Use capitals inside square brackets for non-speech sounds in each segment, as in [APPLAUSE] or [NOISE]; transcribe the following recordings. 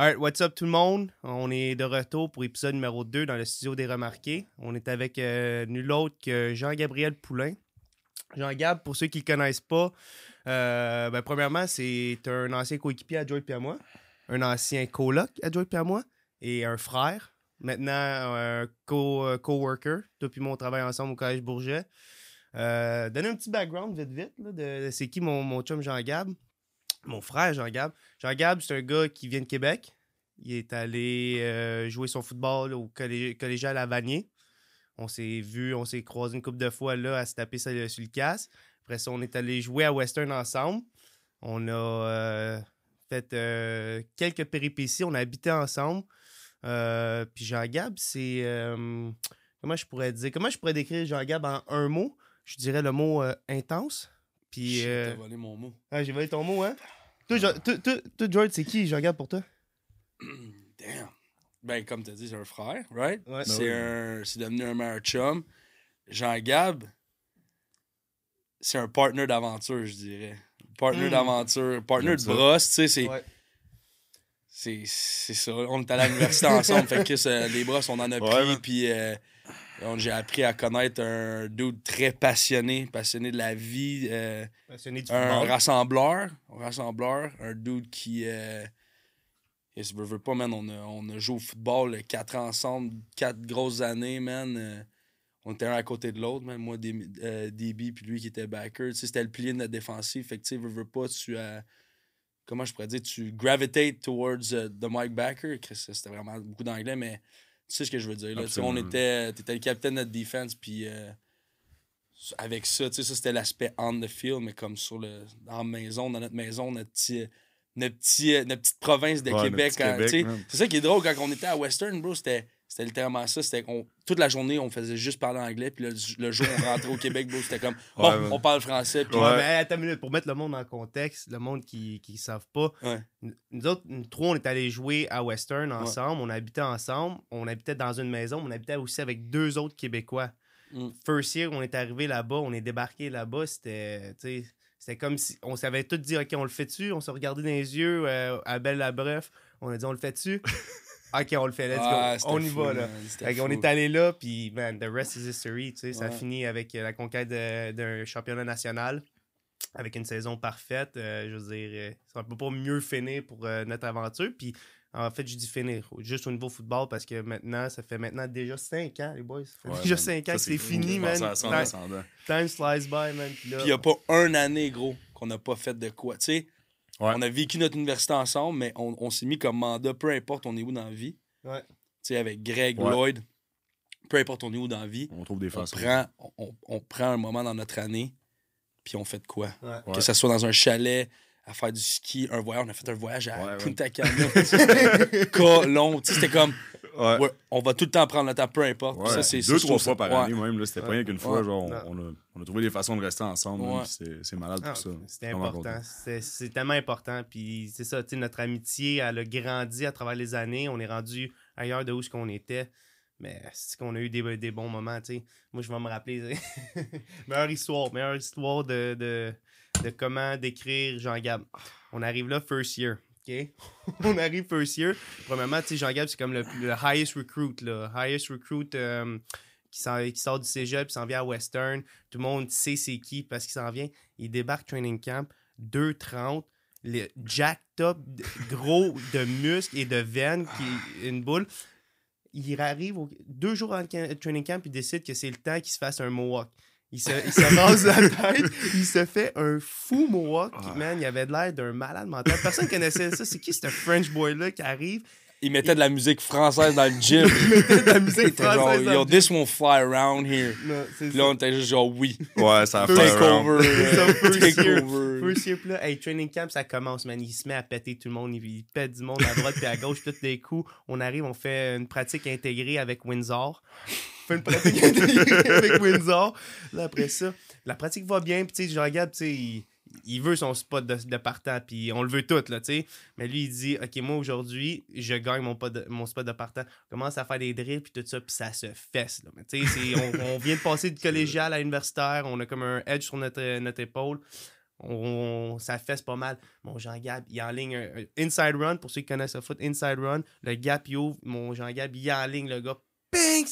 Alright, what's up tout le monde? On est de retour pour épisode numéro 2 dans le studio des Remarqués. On est avec euh, nul autre que Jean-Gabriel Poulain. Jean-Gab, pour ceux qui ne connaissent pas, euh, ben, premièrement, c'est un ancien coéquipier à Joy moi, un ancien coloc à Joy moi, et un frère. Maintenant, un co- euh, coworker. Toi et moi, on travaille ensemble au Collège Bourget. Euh, donner un petit background vite vite là, de, de c'est qui mon, mon chum Jean-Gab. Mon frère Jean-Gab. Jean-Gab, c'est un gars qui vient de Québec. Il est allé euh, jouer son football au collé- collégial à Vanier. On s'est vu, on s'est croisé une couple de fois là à se taper sur le casse. Après ça, on est allé jouer à Western ensemble. On a euh, fait euh, quelques péripéties. On a habité ensemble. Puis Jean-Gab, c'est. euh, comment je pourrais dire? Comment je pourrais décrire? Jean-Gab en un mot Je dirais le mot intense. Puis. Euh, volé mon mot. ah, j'ai volé ton mot, hein? Toi, Jo- toi, toi- toi, George, c'est qui, Jean-Gab, pour toi? [CLEARS THROAT] Damn. Ben, comme t'as dit, c'est un frère, right? Ouais. C'est Ben un- c'est devenu un meilleur chum. Jean-Gab, c'est un partner d'aventure, je dirais. Partner Mm. d'aventure, partner J'aime de brosse, tu sais, c'est. Ouais. C'est c'est ça. On est allé à l'université ensemble. [LAUGHS] fait que euh, les brosses, on en a Ouais, pris. Puis j'ai appris à connaître un dude très passionné, passionné de la vie. euh, Passionné du un football. rassembleur, un rassembleur, un dude qui. Euh, et si je veux pas, man, on a, on a joué au football quatre ensemble, quatre grosses années, man. euh, on était un à côté de l'autre, man. Moi, Dé- euh, DB, puis lui qui était backer. C'était le pilier de notre défensive. Fait que, tu sais, veux, veux pas, tu as. comment je pourrais dire, tu gravitate towards euh, the Mike Backer. C'était vraiment beaucoup d'anglais, mais tu sais ce que je veux dire. Là. On était, t'étais le capitaine de notre defense, puis euh, avec ça, tu sais, ça c'était l'aspect on the field, mais comme sur le, la maison, dans notre maison, notre petit. Notre, petit, euh, notre petite province de Ouais, Québec. hein, Québec, c'est ça qui est drôle quand on était à Western, bro. C'était c'était littéralement ça. C'était qu'on- toute la journée, on faisait juste parler anglais. Puis le, le jour où on rentrait au Québec, c'était comme bon, Ouais, on parle français. Puis Ouais, Ouais. mais attends une minute, pour mettre le monde en contexte, le monde qui ne savent pas, Ouais. nous autres, nous trois, on est allés jouer à Western ensemble, on habitait ensemble, on habitait dans une maison, on habitait aussi avec deux autres Québécois. Mm. First year, on est arrivé là-bas, on est débarqué là-bas, c'était, tu sais, c'était comme si on s'avait tout dit, OK, on le fait-tu? On s'est regardé dans les yeux euh, à Belle la Bref, on a dit, on le fait-tu? [LAUGHS] OK, on le fait, let's Ah, go. c'était On y fou, va, là. Fait fou. est allé là, puis man, the rest is history. Tu sais, Ça a Ouais. fini avec euh, la conquête d'un championnat national, avec une saison parfaite. Euh, je veux dire, euh, ça ne peut pas mieux finir pour euh, notre aventure. Puis en fait, je dis finir, juste au niveau football, parce que maintenant, ça fait maintenant déjà 5 ans, les boys. Ça fait Ouais, déjà man. 5 ans Ça, que c'est fini, man. ça Time, time slice by, man. Puis il n'y a pas une année, gros, qu'on n'a pas fait de quoi. Tu sais, Ouais. on a vécu notre université ensemble, mais on, on s'est mis comme mandat, peu importe on est où dans la vie. Ouais. Tu sais, avec Greg, Ouais. Lloyd, peu importe on est où dans la vie, On trouve des on façons. prend, on, on prend un moment dans notre année, puis on fait de quoi. Que ce soit dans un chalet, à faire du ski, un voyage. On a fait un voyage à Ouais, ouais. Punta Cana. [LAUGHS] C'était comme, Ouais. ouais, on va tout le temps prendre le temps, peu importe. Ouais. Ça, c'est- Deux, c'est- trois fois par année, ouais. même. là, C'était pas rien qu'une fois. Genre, on, a, on a trouvé des façons de rester ensemble. C'est c'est malade Ah, pour ça. C'était important. C'est c'est tellement important. Puis c'est ça, tu sais, notre amitié, elle a grandi à travers les années. On est rendu ailleurs de où ce qu'on était. Mais c'est qu'on a eu des, des bons moments, tu sais. Moi, je vais me rappeler. [LAUGHS] meilleure histoire, meilleure histoire de, de, de comment décrire Jean-Gab. On arrive là, first year. [LAUGHS] On arrive first year. Premièrement, tu sais, Jean-Gab, c'est comme le, le highest recruit, là. Highest recruit euh, qui, qui sort du cégep, qui s'en vient à Western. Tout le monde sait c'est qui parce qu'il s'en vient. Il débarque training camp, 2,30, le jacked up, d- gros de muscles et de veines, une boule. Il arrive deux jours en ca- training camp, il décide que c'est le temps qu'il se fasse un mohawk. Il se, il se rase la [LAUGHS] tête, il se fait un fou mohawk. Ah. Man, il avait de l'air d'un malade mental. Personne connaissait ça. C'est qui ce French boy-là qui arrive? Il mettait de la musique française dans le gym. Il [LAUGHS] mettait de la Il musique était genre, française dans yo, le this won't fly around here. Non, c'est Puis là, on était juste genre, oui. Ouais, ça a fait Take over. Take year. over. [LAUGHS] First year, là, hey, training camp, ça commence, man. Il se met à péter tout le monde. Il, il pète du monde à droite puis à gauche, tous les coups. On arrive, on fait une pratique intégrée avec Windsor. Une pratique [LAUGHS] avec Windsor. Là, après ça, la pratique va bien. Puis, tu sais, je regarde, tu sais, il, il veut son spot de, de partant. Puis, on le veut tout, là, tu sais. Mais lui, il dit, OK, moi, aujourd'hui, je gagne mon, pot de- mon spot de partant. On commence à faire des drills, puis tout ça, puis ça se fesse, là. Mais, tu sais, on, on vient de passer du [LAUGHS] collégial à universitaire. On a comme un edge sur notre, notre épaule. on, ça fesse pas mal. Mon Jean-Gab, il est en ligne un, un inside run, pour ceux qui connaissent le foot, inside run. Le gap, il ouvre. Mon Jean-Gab, il est en ligne, le gars,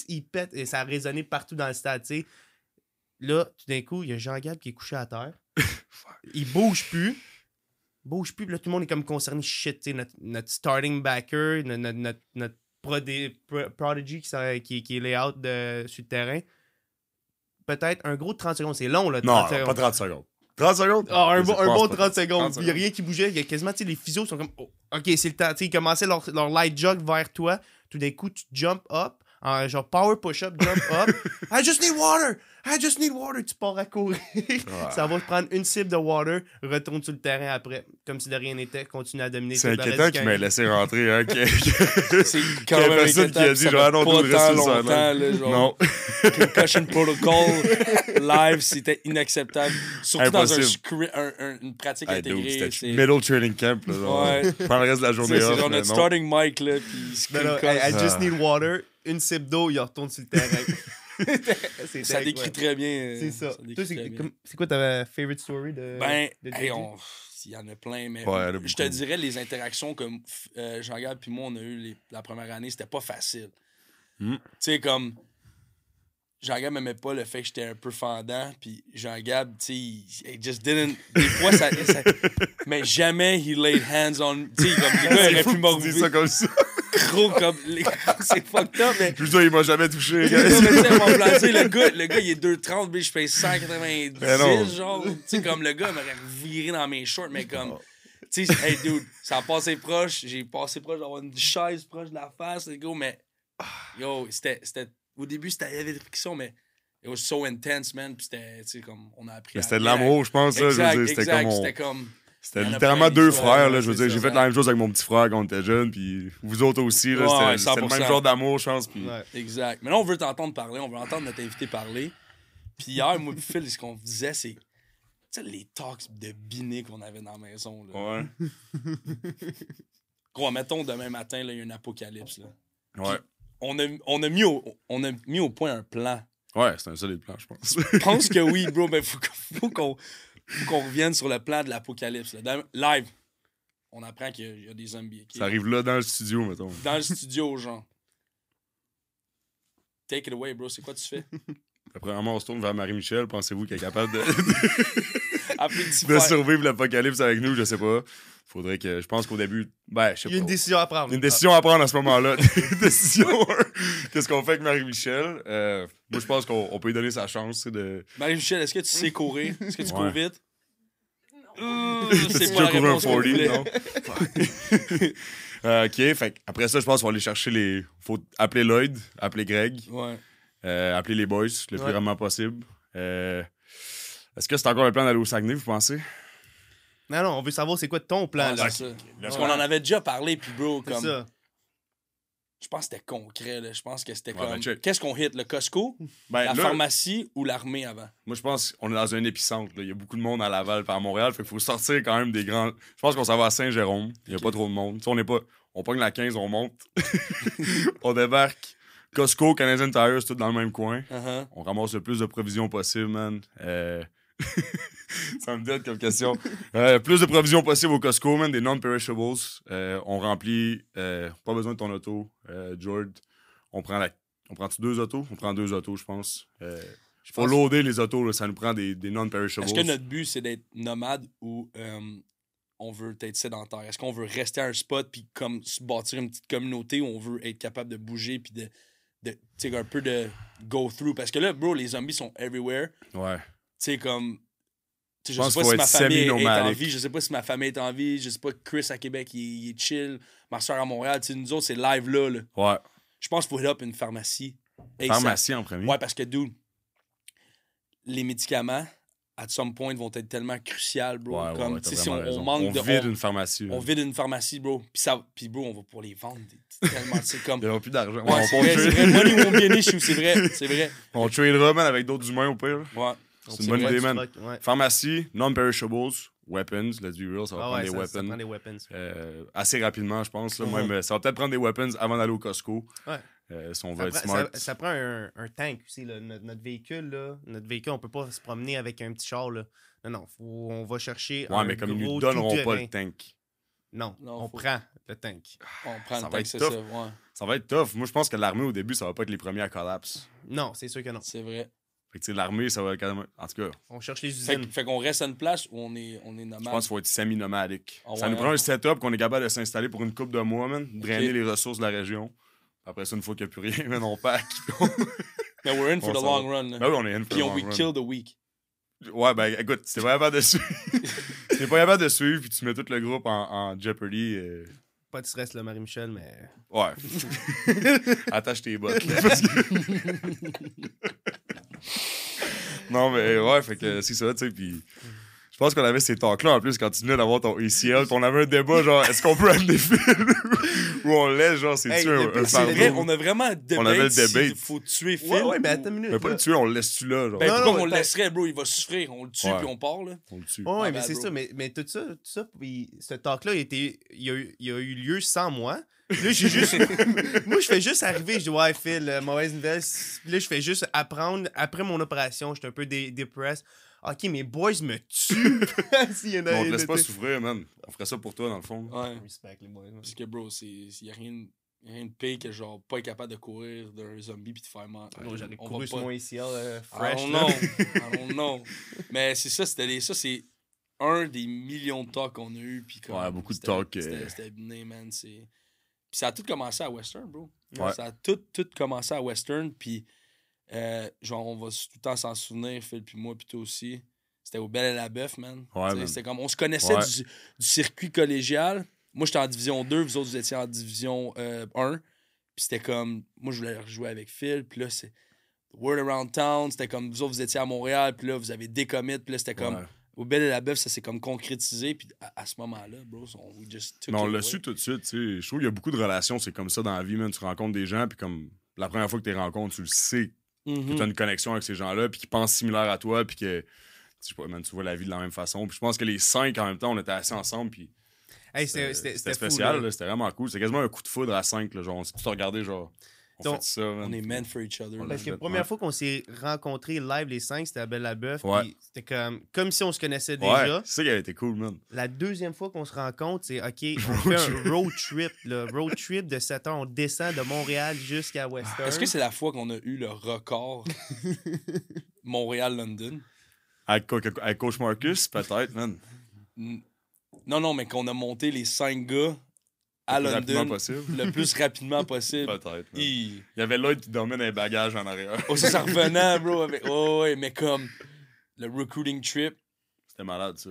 il pète, et ça a résonné partout dans le stade, tu sais. Là, tout d'un coup, il y a Jean-Gab qui est couché à terre. [LAUGHS] il bouge plus. Bouge plus. Puis là, tout le monde est comme concerné. Shit, tu sais, notre, notre starting backer, notre, notre, notre, pro- prodigy qui, qui, qui est layout de, sur le terrain. Peut-être un gros 30 secondes. C'est long, là. 30 Non, secondes. pas 30 secondes. 30 secondes? Ah, un bon, un pense bon pas. 30 secondes. 30 Il n'y a rien qui bougeait. Il y a quasiment, tu sais, les physios sont comme, oh, ok, c'est le temps. Tu sais, ils commençaient leur, leur light jog vers toi. Tout d'un coup, tu jump up, en genre power push-up, jump up. [LAUGHS] I just need water! I just need water! Tu pars à courir. Ça va te prendre une cible de water, retourne sur le terrain après. Comme si de rien n'était, continue à dominer. C'est inquiétant qu'il m'ait laissé rentrer, hein. que- [LAUGHS] que- C'est quand a même personne qui a dit, genre, non, pas dude, reste le longtemps, là, genre, Non. [LAUGHS] Concussion Protocol live, c'était inacceptable. Surtout dans un, Impossible. un- un- une pratique Hey, intégrée. C'était middle training camp, là. genre. Ouais. Prends le reste de la journée C'est genre notre starting mic, là, puis. I, I just Ah. need water. Une cible d'eau, il retourne sur le terrain. [LAUGHS] Ça décrit très bien. euh, C'est ça. très c'est quoi ta favorite story de. Ben, de hey, on- il y en a plein, mais Ouais, je te dirais les interactions comme euh, Jean-Gab puis moi, on a eu les- la première année, c'était pas facile. Hmm. Tu sais, comme Jean-Gab m'aimait pas le fait que j'étais un peu fendant, puis Jean-Gab, tu sais, il just didn't. Des fois, ça, ça- [LAUGHS] Mais jamais he laid hands on. Tu sais, comme les gars, il aurait pu m'enlever ça comme ça. Gros comme. les- C'est fucked up, mais. Je veux dire, il m'a jamais touché, Non, mais tu mon le gars, le gars, il est 2,30, mais je paye 190, Mais non. genre. Tu sais, comme le gars m'aurait viré dans mes shorts, mais comme. Tu sais, hey, dude, ça a passé proche. J'ai passé proche d'avoir une chaise proche de la face, les gars, mais. Yo, c'était. c'était- Au début, c'était avait des frictions, mais. It was so intense, man. Puis c'était, tu sais, comme. On a appris. Mais C'était de l'amour, je pense, là. Je Exact, veux dire, c'était exact, comme. on- C'était comme. C'était littéralement deux frères, là. Je veux dire, j'ai fait la même chose avec mon petit frère quand on était jeune, puis vous autres aussi, là. Ouais, C'était c'était le 100%. même genre d'amour, je pense. Puis Ouais. Exact. Mais là, on veut t'entendre parler, on veut entendre notre invité parler. Puis hier, moi, Phil, ce qu'on disait, c'est. Tu sais, les talks de biné qu'on avait dans la maison. Là. Ouais. [LAUGHS] Gros, mettons demain matin, il y a un apocalypse. Là. Ouais. On, a, on, a mis au, on a mis au point un plan. Ouais, c'est un solide plan, je pense. Je pense que oui, [LAUGHS] bro, mais faut qu'on faut qu'on revienne sur le plan de l'apocalypse. là. Live, on apprend qu'il y a- il y, a des zombies. ok? Ça arrive là dans le studio, mettons. Dans le studio, genre. Take it away, bro. C'est quoi tu fais? [LAUGHS] Après, on se tourne vers Marie-Michel. Pensez-vous qu'elle est capable de, [LAUGHS] de survivre l'apocalypse avec nous? Je sais pas. Faudrait que. Je pense qu'au début. Ben, je sais Il y a une pas. décision à prendre. Une décision à prendre à ce moment-là. [LAUGHS] décision 1. Qu'est-ce qu'on fait avec Marie-Michel? Euh, moi, je pense qu'on on peut lui donner sa chance de. Marie-Michel, est-ce que tu sais courir? Est-ce que tu cours Ouais. vite? Euh, [LAUGHS] c'est pas la un réponse qu'on 40, voulait. non? Euh, ok, fait que après ça, je pense qu'on va aller chercher les. Faut appeler Lloyd, appeler Greg, Ouais. euh, appeler les boys le plus rapidement possible. Euh, Est-ce que c'est encore un plan d'aller au Saguenay, vous pensez? Non, non, on veut savoir c'est quoi ton plan, Ouais, là. c'est ça. Parce qu'on en avait déjà parlé, puis bro, C'est comme. ça. Je pense que c'était concret, là. Je pense que c'était Ouais, comme. ben, check. Qu'est-ce qu'on hit? Le Costco, [LAUGHS] Ben, la là, pharmacie ou l'armée avant? moi, je pense qu'on est dans un épicentre. là. Il y a beaucoup de monde à Laval par Montréal. Fait qu'il faut sortir quand même des grands. Je pense qu'on s'en va à Saint-Jérôme. Il n'y a pas trop de monde. On n'est pas. On pogne la 15, on monte. [LAUGHS] on débarque. Costco, Canadian Tire, c'est tout dans le même coin. Uh-huh. On ramasse le plus de provisions possible, man. Euh, ça me donne comme question. Euh, plus de provisions possible au Costco, man, des non-perishables. Euh, on remplit, euh, pas besoin de ton auto, euh, George. On prend la, on prend deux autos? On prend deux autos, je pense. Euh, faut pense- loader les autos, là, ça nous prend des, des non-perishables. Est-ce que notre but, c'est d'être nomade ou euh, on veut être sédentaire? Est-ce qu'on veut rester à un spot puis comme se bâtir une petite communauté ou on veut être capable de bouger puis de, de tu sais, un peu de go through? Parce que là, bro, les zombies sont everywhere. Ouais. Tu sais, comme. tu sais, Je sais pas si ma famille est en vie, je sais pas si ma famille est en vie, je sais pas Chris à Québec, il, est- il est chill, ma soeur à Montréal, tu sais, nous autres, c'est live là. là. Ouais. Je pense qu'il faut hit up une pharmacie. Pharmacie en premier. Ouais, parce que, dude, les médicaments, at some point, vont être tellement crucial, bro. Ouais, comme, ouais, si on, on manque on de. vide on, une pharmacie. on vide une pharmacie, bro. Puis, ça, puis bro, on va pour les vendre. [LAUGHS] Tellement, c'est comme. Il n'y aura plus d'argent. Ouais, on, c'est vrai, c'est vrai. Money won't be an issue, c'est vrai. C'est vrai. [LAUGHS] on tradera, man, avec d'autres humains au pire. Ouais. C'est une bonne idée, man. ouais. Pharmacie, non-perishables, weapons, let's be real, ça va Ah prendre ouais, des ça, ça weapons. prend des weapons. euh, assez rapidement, je pense. là. Même, ça va peut-être prendre des weapons avant d'aller au Costco. Ouais. Euh, si on Ça veut prend, être smart. ça- ça prend un, un tank aussi. Là. Notre, notre véhicule, là, notre véhicule, on peut pas se promener avec un petit char. Là. Non, non, faut, on va chercher. Ouais, un mais comme ils nous donneront pas le tank. Non, Non, on faut- prend le tank. On prend Ça le va temps être que c'est tough. ça. Ouais, Ça va être tough. Moi, je pense que l'armée, au début, ça va pas être les premiers à collapse. Non, c'est sûr que non. c'est vrai. Fait que, tu sais, l'armée, ça va quand même. En tout cas, On cherche les Fait, usines. que- fait qu'on reste à une place où on est, on est nomade. je pense qu'il faut être semi-nomadique. Ah ça nous prend un setup qu'on est capable de s'installer pour une couple de mois, man. Drainer les ressources de la région. Après ça, une fois qu'il n'y a plus rien, [LAUGHS] man, on pack. [LAUGHS] Mais we're in for On the long run. ben oui, on est in for on long we run. kill the week. Ouais, ben écoute, si t'es pas capable de suivre. [LAUGHS] t'es pas capable de suivre, puis tu mets tout le groupe en, en Jeopardy. euh, Pas de stress, là, Marie-Michel, mais. Ouais. Attache tes bottes. là, parce que- non, mais ouais, fait que c'est ça, tu sais. Puis je pense qu'on avait ces talks-là en plus quand tu venais d'avoir ton ACL. Puis on avait un débat genre, est-ce qu'on peut amener Phil? [LAUGHS] Ou on laisse, genre, c'est-tu Hey, un, pire, un c'est C'est fardeau? vrai, on a vraiment un debate. On avait le s'il debate. faut tuer Phil. Ouais, ouais, mais attends une minute. Mais pas le tuer, on le laisse-tu là, genre? Ben, Non, non, on le laisserait, bro? Il va souffrir. On le tue Ouais. puis on part, là. On le tue. Ouais, ouais, My mais bad, c'est ça. Mais, mais tout ça, tout ça puis ce talk-là, il, était- il, a eu, il a eu lieu sans moi. Là, j'ai juste. [LAUGHS] moi, je fais juste arriver. Je dis, ouais, Phil, euh, mauvaise nouvelle. Puis là, je fais juste apprendre. Après mon opération, j'étais un peu dé dépressed. Ok, mes boys me tuent. [LAUGHS] S'il y en a Mais on te laisse pas souffrir, man. On ferait ça pour toi, dans le fond. Ouais. Respect, les boys. ouais. Parce que, bro, il n'y a rien, rien de pire que, genre, pas être capable de courir d'un zombie puis de faire mal. Bro, J'aurais On couru sur pas- mon ACL euh, I fresh. don't là. know. [LAUGHS] I don't know. Mais c'est ça, c'était les- ça, c'est un des millions de talks qu'on a eu. Puis comme, Ouais, beaucoup de talks, euh. C'était c'était né, man. c'est- Puis ça a tout commencé à Western, bro. Ouais. Ça a tout, tout commencé à Western. Puis, euh, genre, on va tout le temps s'en souvenir, Phil, puis moi, puis toi aussi. C'était au Belle et la Bœuf, man. Ouais, man. C'était comme, on se connaissait Ouais. du, du circuit collégial. Moi, j'étais en division 2, vous autres, vous étiez en division euh, 1. Puis c'était comme, moi, je voulais rejouer avec Phil. Puis là, c'est Word Around Town. C'était comme, vous autres, vous étiez à Montréal. Puis là, vous avez décommit. Puis là, c'était comme, Ouais. Au Belle et la Bœuf, ça s'est comme concrétisé. Puis à, à ce moment-là, bro, on, just took Mais on l'a su tout de suite, tu sais. Je trouve qu'il y a beaucoup de relations, c'est comme ça dans la vie, man. Tu rencontres des gens, puis comme la première fois que tu les rencontres, tu le sais que Mhm. tu as une connexion avec ces gens-là, puis qu'ils pensent similaire à toi, puis que tu sais pas, man, tu vois la vie de la même façon. Puis je pense que les cinq en même temps, on était assis ensemble, puis Hey, c'était- c'était c'était c'était c'était fou, spécial, là. là, c'était vraiment cool. C'était quasiment un coup de foudre à cinq, là, genre, on s'est tous regardé, genre, on Donc, fait ça, man. On est meant for each other. Parce que la première fois qu'on s'est rencontrés live, les cinq, c'était à Belle la Bœuf. Ouais. puis C'était comme, comme si on se connaissait Ouais, déjà. c'est ça qui avait été cool, man. La deuxième fois qu'on se rencontre, c'est OK, [LAUGHS] on fait un road trip. Le road trip de 7 heures, on descend de Montréal jusqu'à Western. Est-ce que c'est la fois qu'on a eu le record [LAUGHS] Montréal-London? Avec, avec Coach Marcus, peut-être, man. Non, non, mais qu'on a monté les cinq gars à Le plus rapidement London possible. le plus rapidement possible. Peut-être. Il y avait Lloyd qui dormait dans les bagages en arrière. Oh, ça, ça revenait, bro. [LAUGHS] Avec... Oh, ouais, mais comme le recruiting trip, C'était malade, ça.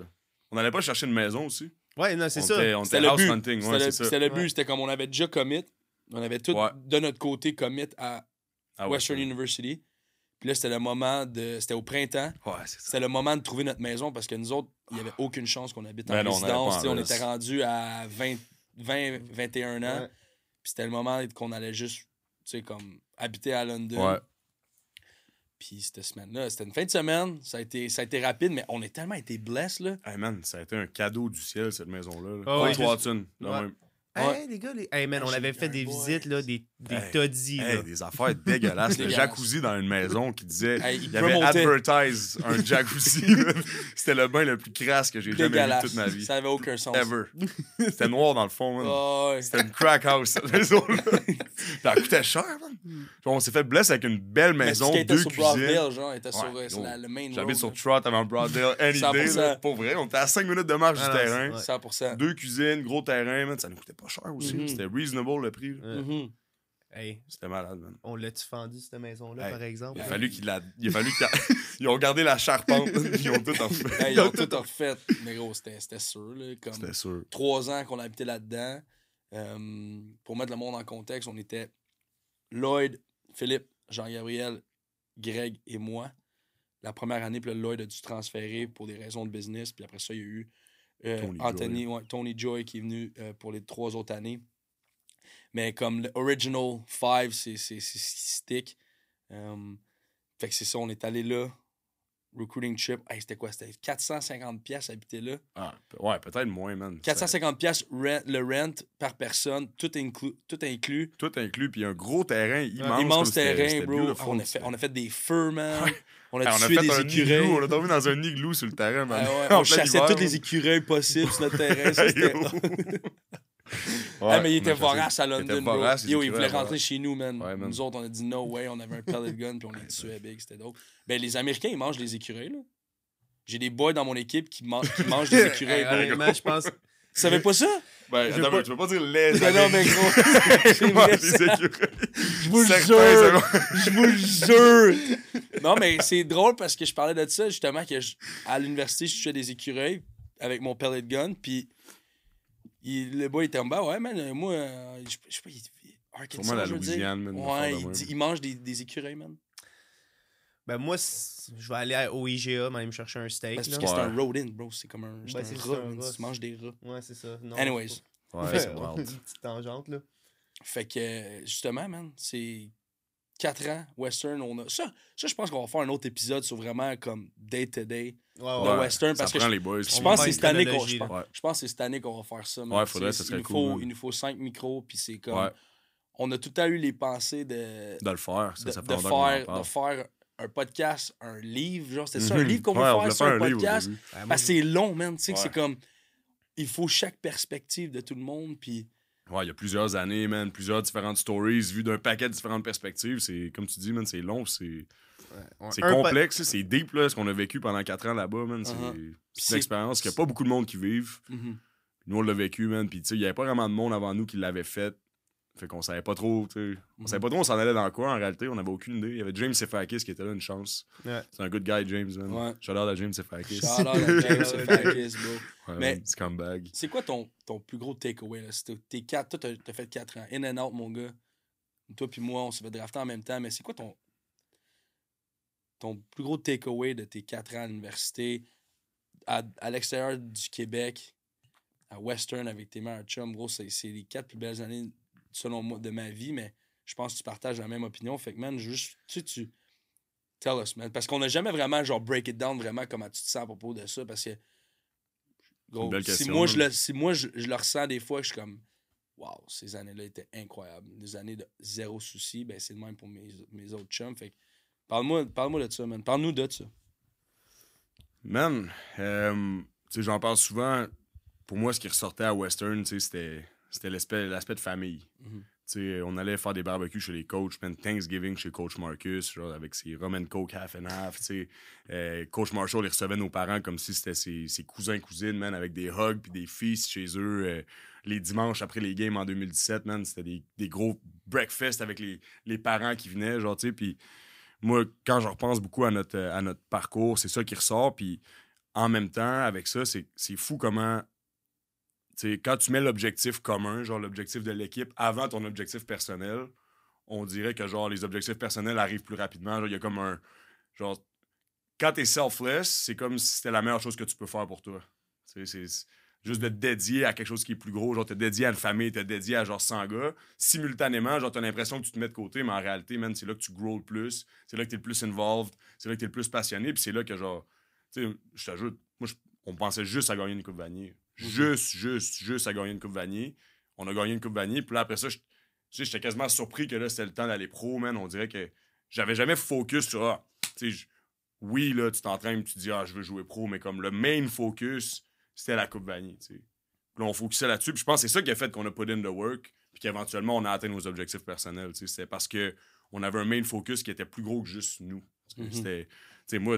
On n'allait pas chercher une maison aussi? Ouais, non, c'est on ça. Était, on c'était était le house but. hunting, C'était ouais, le, but. Ouais. C'était comme on avait déjà commit. On avait tout Ouais. de notre côté commit à Ah, Western ouais, University. Puis là, c'était le moment de. C'était au printemps. Ouais, c'est ça. C'était le moment de trouver notre maison parce que nous autres, il n'y avait aucune chance qu'on habite en Ben non, on résidence. en tu sais, on reste. était rendu à 20, 20 21 ans. Ouais. Puis c'était le moment qu'on allait juste, tu sais, comme habiter à London. Ouais. Puis cette semaine-là, c'était une fin de semaine. Ça a été, ça a été rapide, mais on a tellement été blessés, là. Hey man, ça a été un cadeau du ciel, cette maison-là. là. Ah ouais, Ouais. Hey, les gars, les... hey, man, on avait fait des boy. visites, là, des, des Hey, taudis, Hey, là. des affaires dégueulasses. Le jacuzzi dans une maison qui disait. Hey, il il y avait advertise un [LAUGHS] jacuzzi. C'était le bain le plus crasse que j'ai jamais vu toute ma vie. Ça avait aucun sens. Ever. C'était noir dans le fond, man. Ah ouais. C'était une crack house, cette maison-là. [LAUGHS] Elle coûtait cher, man. On s'est fait blesser avec une belle Mais maison, était deux cuisines. Broadvale, genre, était sur, Ouais, euh, sur gros. la- le main. J'habite sur. Trot avant Broadvale, [LAUGHS] any day, 100%. là. Pour vrai, on était à 5 minutes de marche Ah du non, terrain. Ouais. 100%. Deux cuisines, gros terrain, man. Ça nous coûtait pas cher aussi. Mhm. C'était reasonable le prix. Mhm. Hey, C'était malade, man. on l'a-tu fendu, cette maison-là, Hey, par exemple? Il a fallu qu'il la... Il a fallu [LAUGHS] qu'ils [LAUGHS] ils ont gardé la charpente, ils ont tout en fait. Hey, ils ont tout refait. Mais gros, c'était c'était sûr, là. Comme C'était sûr. trois ans qu'on habitait là-dedans. Euh, pour mettre le monde en contexte, on était Lloyd, Philippe, Jean-Gabriel, Greg et moi. La première année, puis là, Lloyd a dû transférer pour des raisons de business. Puis après ça, il y a eu euh, Tony Anthony, ouais, Tony Joy qui est venu euh, pour les trois autres années. Mais comme le original five, c'est ce qui stick. Euh, fait que c'est ça, on est allé là recruiting trip. Hey, c'était quoi? C'était 450 pièces habiter là. Ah, ouais, peut-être moins, man. 450 pièces le rent par personne, tout inclus. Tout inclus. Tout inclus, puis un gros terrain immense. Immense terrain, bro. Ah, on, a fait, c'était- on a fait des feux, man. Ouais. On a Hey, on a tué fait des un écureuils. igloo, on a tombé dans un igloo sur le terrain, man. Ah ouais, [LAUGHS] on chassait tous les écureuils possibles sur notre terrain. Ça. [LAUGHS] [LAUGHS] [LAUGHS] Ouais, Ah, mais il était vorace à London, bro. vorace, Yo, il voulait rentrer chez nous, man. Ouais, man. Nous autres, on a dit no way. On avait un pellet gun, puis on les tuait [LAUGHS] big. C'était dope. Ben, les Américains, ils mangent des écureuils, là. J'ai des boys dans mon équipe qui, man- qui mangent des [LAUGHS] écureuils, honnêtement, je pense. Tu savais pas ça? Ben, Je attends, veux pas- mais tu peux pas dire les Non, non, mais gros? Je vous jure! Je vous jure! Non, mais c'est drôle parce que je parlais de ça, justement, que je- à l'université, je tuais des écureuils avec mon pellet gun, puis il- le boy était en bas, ouais, man, euh, moi, euh, je je sais pas, il Arkansas, Sûrement la je veux dire? Louisiane, man, une Ouais, il, même. dit- il mange des, des écureuils, man. Ben, moi, je vais aller à- au IGA, mais aller me chercher un steak. Ben, là. parce que c'est un rodent, bro. C'est comme un, c'est Ouais, un c'est rat, ça, un man. rat. Tu manges des rats. Ouais, c'est ça. Non, Anyways. c'est Ouais, [LAUGHS] c'est wild. Une petite tangente, là. Fait que, euh, justement, man, c'est 4 ans, Western, on a... Ça, ça je pense qu'on va faire un autre épisode sur vraiment comme day-to-day. Ouais, ouais. Western, ça parce que prend je- les boys. Je On pense va que cette année qu'on je pense, là. je pense que c'est cette année qu'on va faire ça. man. Ouais, faudrait, C'est- ça serait il cool, faut. Il nous faut 5 micros, puis c'est comme... Ouais, On a tout temps eu les pensées de, de le faire. Ça, de, ça fait de faire, de faire un podcast, un livre. Genre, c'était ça, un Mhm. livre qu'on veut on faire sur un livre au podcast. Parce que c'est long, man. Tu sais, c'est comme... Il faut chaque perspective de tout le monde, puis... Ouais, il y a plusieurs années, man, plusieurs différentes stories vues d'un paquet de différentes perspectives. C'est, comme tu dis, man, c'est long, c'est, ouais. complexe, c'est deep, là, ce qu'on a vécu pendant quatre ans là-bas, man. C'est, Uh-huh. c'est une expérience qu'il n'y a pas beaucoup de monde qui vivent. Mhm. Nous, on l'a vécu, man. Puis, tu sais, il n'y avait pas vraiment de monde avant nous qui l'avait fait. Fait qu'on savait pas trop, tu sais. On Mhm. savait pas trop on s'en allait dans quoi, en réalité. On n'avait aucune idée. Il y avait James Sefakis qui était là, une chance. C'est un good guy, James, man. Ouais. Shout out à James Sefakis. Shout out à James [LAUGHS] Sefakis, bro. Ouais, Mais- scumbag. C'est quoi ton, ton plus gros takeaway? là? C'était- T'es quatre, toi, t'as fait 4 ans. In and out, mon gars. Toi puis moi, on s'est fait drafter en même temps. Mais c'est quoi ton, ton plus gros takeaway de tes 4 ans à l'université, à, à l'extérieur du Québec, à Western avec tes meilleurs chums? Gros, c'est c'est les quatre plus belles années, selon moi, de ma vie. Mais je pense que tu partages la même opinion. Fait que, man, juste, tu sais, tu. Tell us, man. Parce qu'on n'a jamais vraiment, genre, break it down vraiment comment tu te sens à propos de ça. Parce que. Gros, belle si question, moi, je le, si moi je, je le ressens des fois, je suis comme. Waouh, ces années-là étaient incroyables. Des années de zéro souci. Ben, c'est le même pour mes, mes autres chums. Fait que. Parle-moi parle de ça, man. Parle-nous de ça. Man, euh, tu sais, j'en parle souvent. Pour moi, ce qui ressortait à Western, tu sais, c'était, c'était l'aspect, l'aspect de famille. Tu sais, on allait faire des barbecues chez les coachs, man, Thanksgiving chez Coach Marcus, genre avec ses rum and coke half and half. Euh, Coach Marshall, il recevait nos parents comme si c'était ses, ses cousins, cousines, man, avec des hugs puis des feasts chez eux. euh, les dimanches après les games en 2017, man, c'était des, des gros breakfasts avec les, les parents qui venaient, genre, tu sais, puis moi, quand je repense beaucoup à notre, à notre parcours, c'est ça qui ressort. Puis en même temps, avec ça, c'est c'est fou comment. Quand tu mets l'objectif commun, genre l'objectif de l'équipe, avant ton objectif personnel, on dirait que genre les objectifs personnels arrivent plus rapidement. Il y a comme un. Genre, quand t'es selfless, c'est comme si c'était la meilleure chose que tu peux faire pour toi. C'est juste de te dédier à quelque chose qui est plus gros. Genre, te dédier à une famille, te dédier à genre 100 gars. Simultanément, genre, t'as l'impression que tu te mets de côté, mais en réalité, man, c'est là que tu grows le plus. C'est là que t'es le plus involved. C'est là que t'es le plus passionné. Puis c'est là que, genre, tu sais, je t'ajoute, moi, on pensait juste à gagner une Coupe Vanier. Juste, juste, juste à gagner une Coupe Vanier. On a gagné une Coupe Vanier. Puis là, après ça, j'étais quasiment surpris que là, c'était le temps d'aller pro, man. On dirait que j'avais jamais focus sur, ah, oui, là, tu t'entraînes, tu te dis, ah, je veux jouer pro, mais comme le main focus, c'était la Coupe Vanier, tu sais. Puis là, on focusait là-dessus. Puis je pense que c'est ça qui a fait qu'on a put in the work, puis qu'éventuellement, on a atteint nos objectifs personnels, tu sais. C'était parce que on avait un main focus qui était plus gros que juste nous. Sais, Mhm. C'était, tu sais, moi,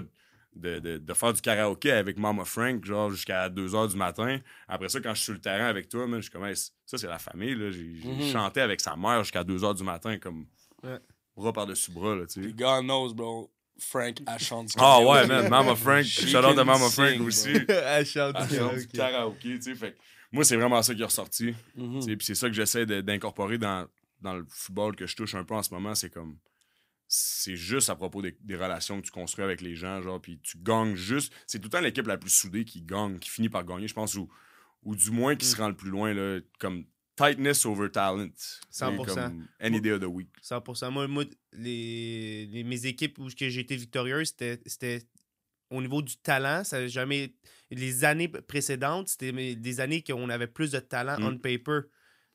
de, de- de faire du karaoké avec Mama Frank, genre jusqu'à 2 h du matin. Après ça, quand je suis sur le terrain avec toi, man, je suis comme, Hey, ça, c'est la famille, là. J'ai Mhm. chanté avec sa mère jusqu'à 2 h du matin, comme Ouais. bras par-dessus bras, là, tu sais. Puis God knows, bro. Frank a chanté. Ah ouais, man, Mama Frank, shout out à Mama Frank aussi. [LAUGHS] Elle chante. Elle chante du ok. karaoké, tu sais. Fait que moi, c'est vraiment ça qui est ressorti. Tu sais, Puis c'est ça que j'essaie de- d'incorporer dans, dans le football que je touche un peu en ce moment. C'est comme. C'est juste à propos des, des relations que tu construis avec les gens, genre, puis tu gagnes juste. C'est tout le temps l'équipe la plus soudée qui gagne, qui finit par gagner, je pense, ou, ou du moins qui se rend le plus loin, là, comme tightness over talent. C'est 100%. Comme any day of the week. 100%. Moi, moi les, les- mes équipes où j'ai été victorieux, c'était c'était au niveau du talent, ça jamais. Les années précédentes, c'était des années qu'on avait plus de talent Mm. on paper.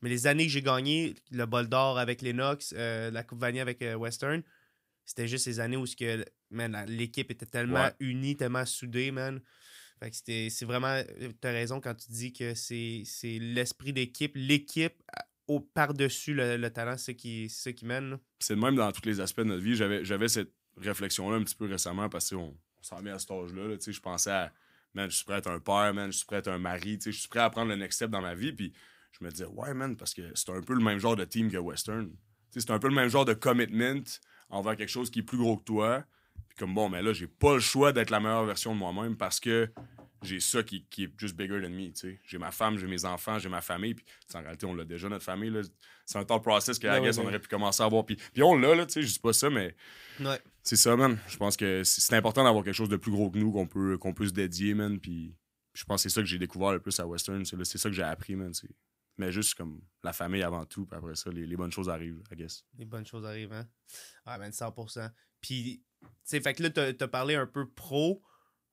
Mais les années que j'ai gagné, le bol d'or avec Lennox, euh, la Coupe Vanier avec euh, Western, c'était juste ces années où ce que, man, la- l'équipe était tellement Ouais. unie, tellement soudée, man. Fait que c'était- c'est vraiment. Tu as raison quand tu dis que c'est c'est l'esprit d'équipe, l'équipe au par-dessus le, le talent, c'est ça qui, qui mène. c'est le même dans tous les aspects de notre vie. J'avais, j'avais cette réflexion-là un petit peu récemment parce qu'on on s'en met à cet âge-là. là, je pensais à, man, je suis prêt à être un père, man, je suis prêt à être un mari, je suis prêt à prendre le next step dans ma vie. Puis je me disais, ouais, man, parce que c'est un peu le même genre de team que Western. C'est un peu le même genre de commitment envers quelque chose qui est plus gros que toi. Puis comme, bon, mais là, j'ai pas le choix d'être la meilleure version de moi-même parce que j'ai ça qui, qui est juste bigger than me, tu sais. J'ai ma femme, j'ai mes enfants, j'ai ma famille. Puis en réalité, on l'a déjà, notre famille. là. C'est un temps process que, I Ouais, guess, ouais, on ouais. aurait pu commencer à avoir. Puis, puis on l'a, là, tu sais, je dis pas ça, mais Ouais. c'est ça, man. Je pense que c'est important d'avoir quelque chose de plus gros que nous qu'on peut, qu'on peut se dédier, man. Puis je pense que c'est ça que j'ai découvert le plus à Western. C'est c'est ça que j'ai appris, man. Mais juste comme la famille avant tout, puis après ça, les, les bonnes choses arrivent, I guess. Les bonnes choses arrivent, hein? Ah, man, 100%. Puis, tu sais, fait que là, t'as as parlé un peu pro.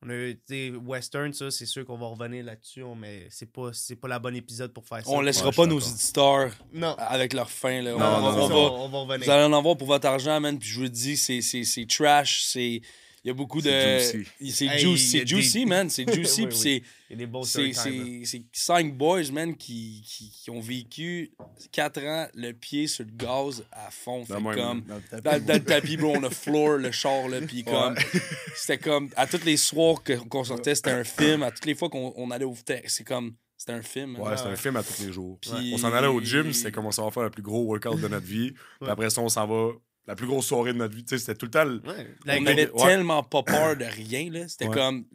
On a, tu sais, Western, ça, c'est sûr qu'on va revenir là-dessus, mais c'est pas, c'est pas la bonne épisode pour faire ça. On laissera pas nos d'accord. éditeurs Non. avec leur fin. Là. Non, on, non, on non, va- ça, on va- on, on va revenir. Vous allez en avoir pour votre argent, man. Puis je vous le dis, c'est, c'est, c'est trash. C'est... Il y a beaucoup de. C'est juicy. C'est Hey, juicy, c'est des- man. C'est [LAUGHS] juicy. Oui, oui. c'est, Il y a des bons c'est, cinq boys, man, qui, qui, qui ont vécu quatre ans le pied sur le gaz à fond. Fait Dans comme. dans le tapis. Dans, dans le tapis, bro, on a floor, le char, là, puis comme... C'était comme... À tous les soirs qu'on sortait, c'était un film. À toutes les fois qu'on on allait au... c'était- C'est comme... C'était un film. man. Ouais, c'est un film à tous les jours. Puis- On s'en allait au gym, c'était comme on s'en va faire le plus gros workout de notre vie. Puis après ça, on s'en va. La plus grosse soirée de notre vie. Tu sais, c'était tout le temps. On n'avait Ouais. tellement pas peur de rien, là. C'était Ouais. comme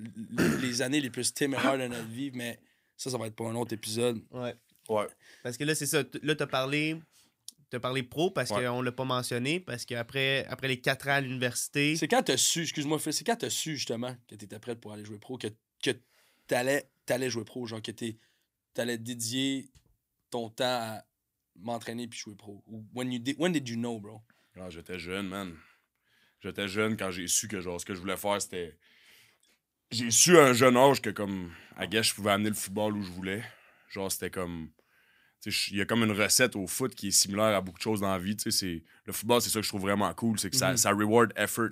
les années les plus téméraires de notre vie, mais ça, ça va être pour un autre épisode. ouais. Ouais. Parce que là, c'est ça. Là, t'as parlé, t'as parlé pro parce Ouais. qu'on l'a pas mentionné. Parce qu'après après les 4 ans à l'université, C'est quand t'as su, excuse-moi, c'est quand t'as su, justement, que t'étais prête pour aller jouer pro, que, que t'allais, t'allais jouer pro, genre que t'es- t'allais dédier ton temps à m'entraîner puis jouer pro? Ou When, you did, when did you know, bro? J'étais jeune, man. J'étais jeune quand j'ai su que genre ce que je voulais faire, c'était. J'ai su à un jeune âge que comme à guess je pouvais amener le football où je voulais. Genre c'était comme. Il y a comme une recette au foot qui est similaire à beaucoup de choses dans la vie. c'est- Le football, c'est ça que je trouve vraiment cool. C'est que ça, Mhm. ça reward effort.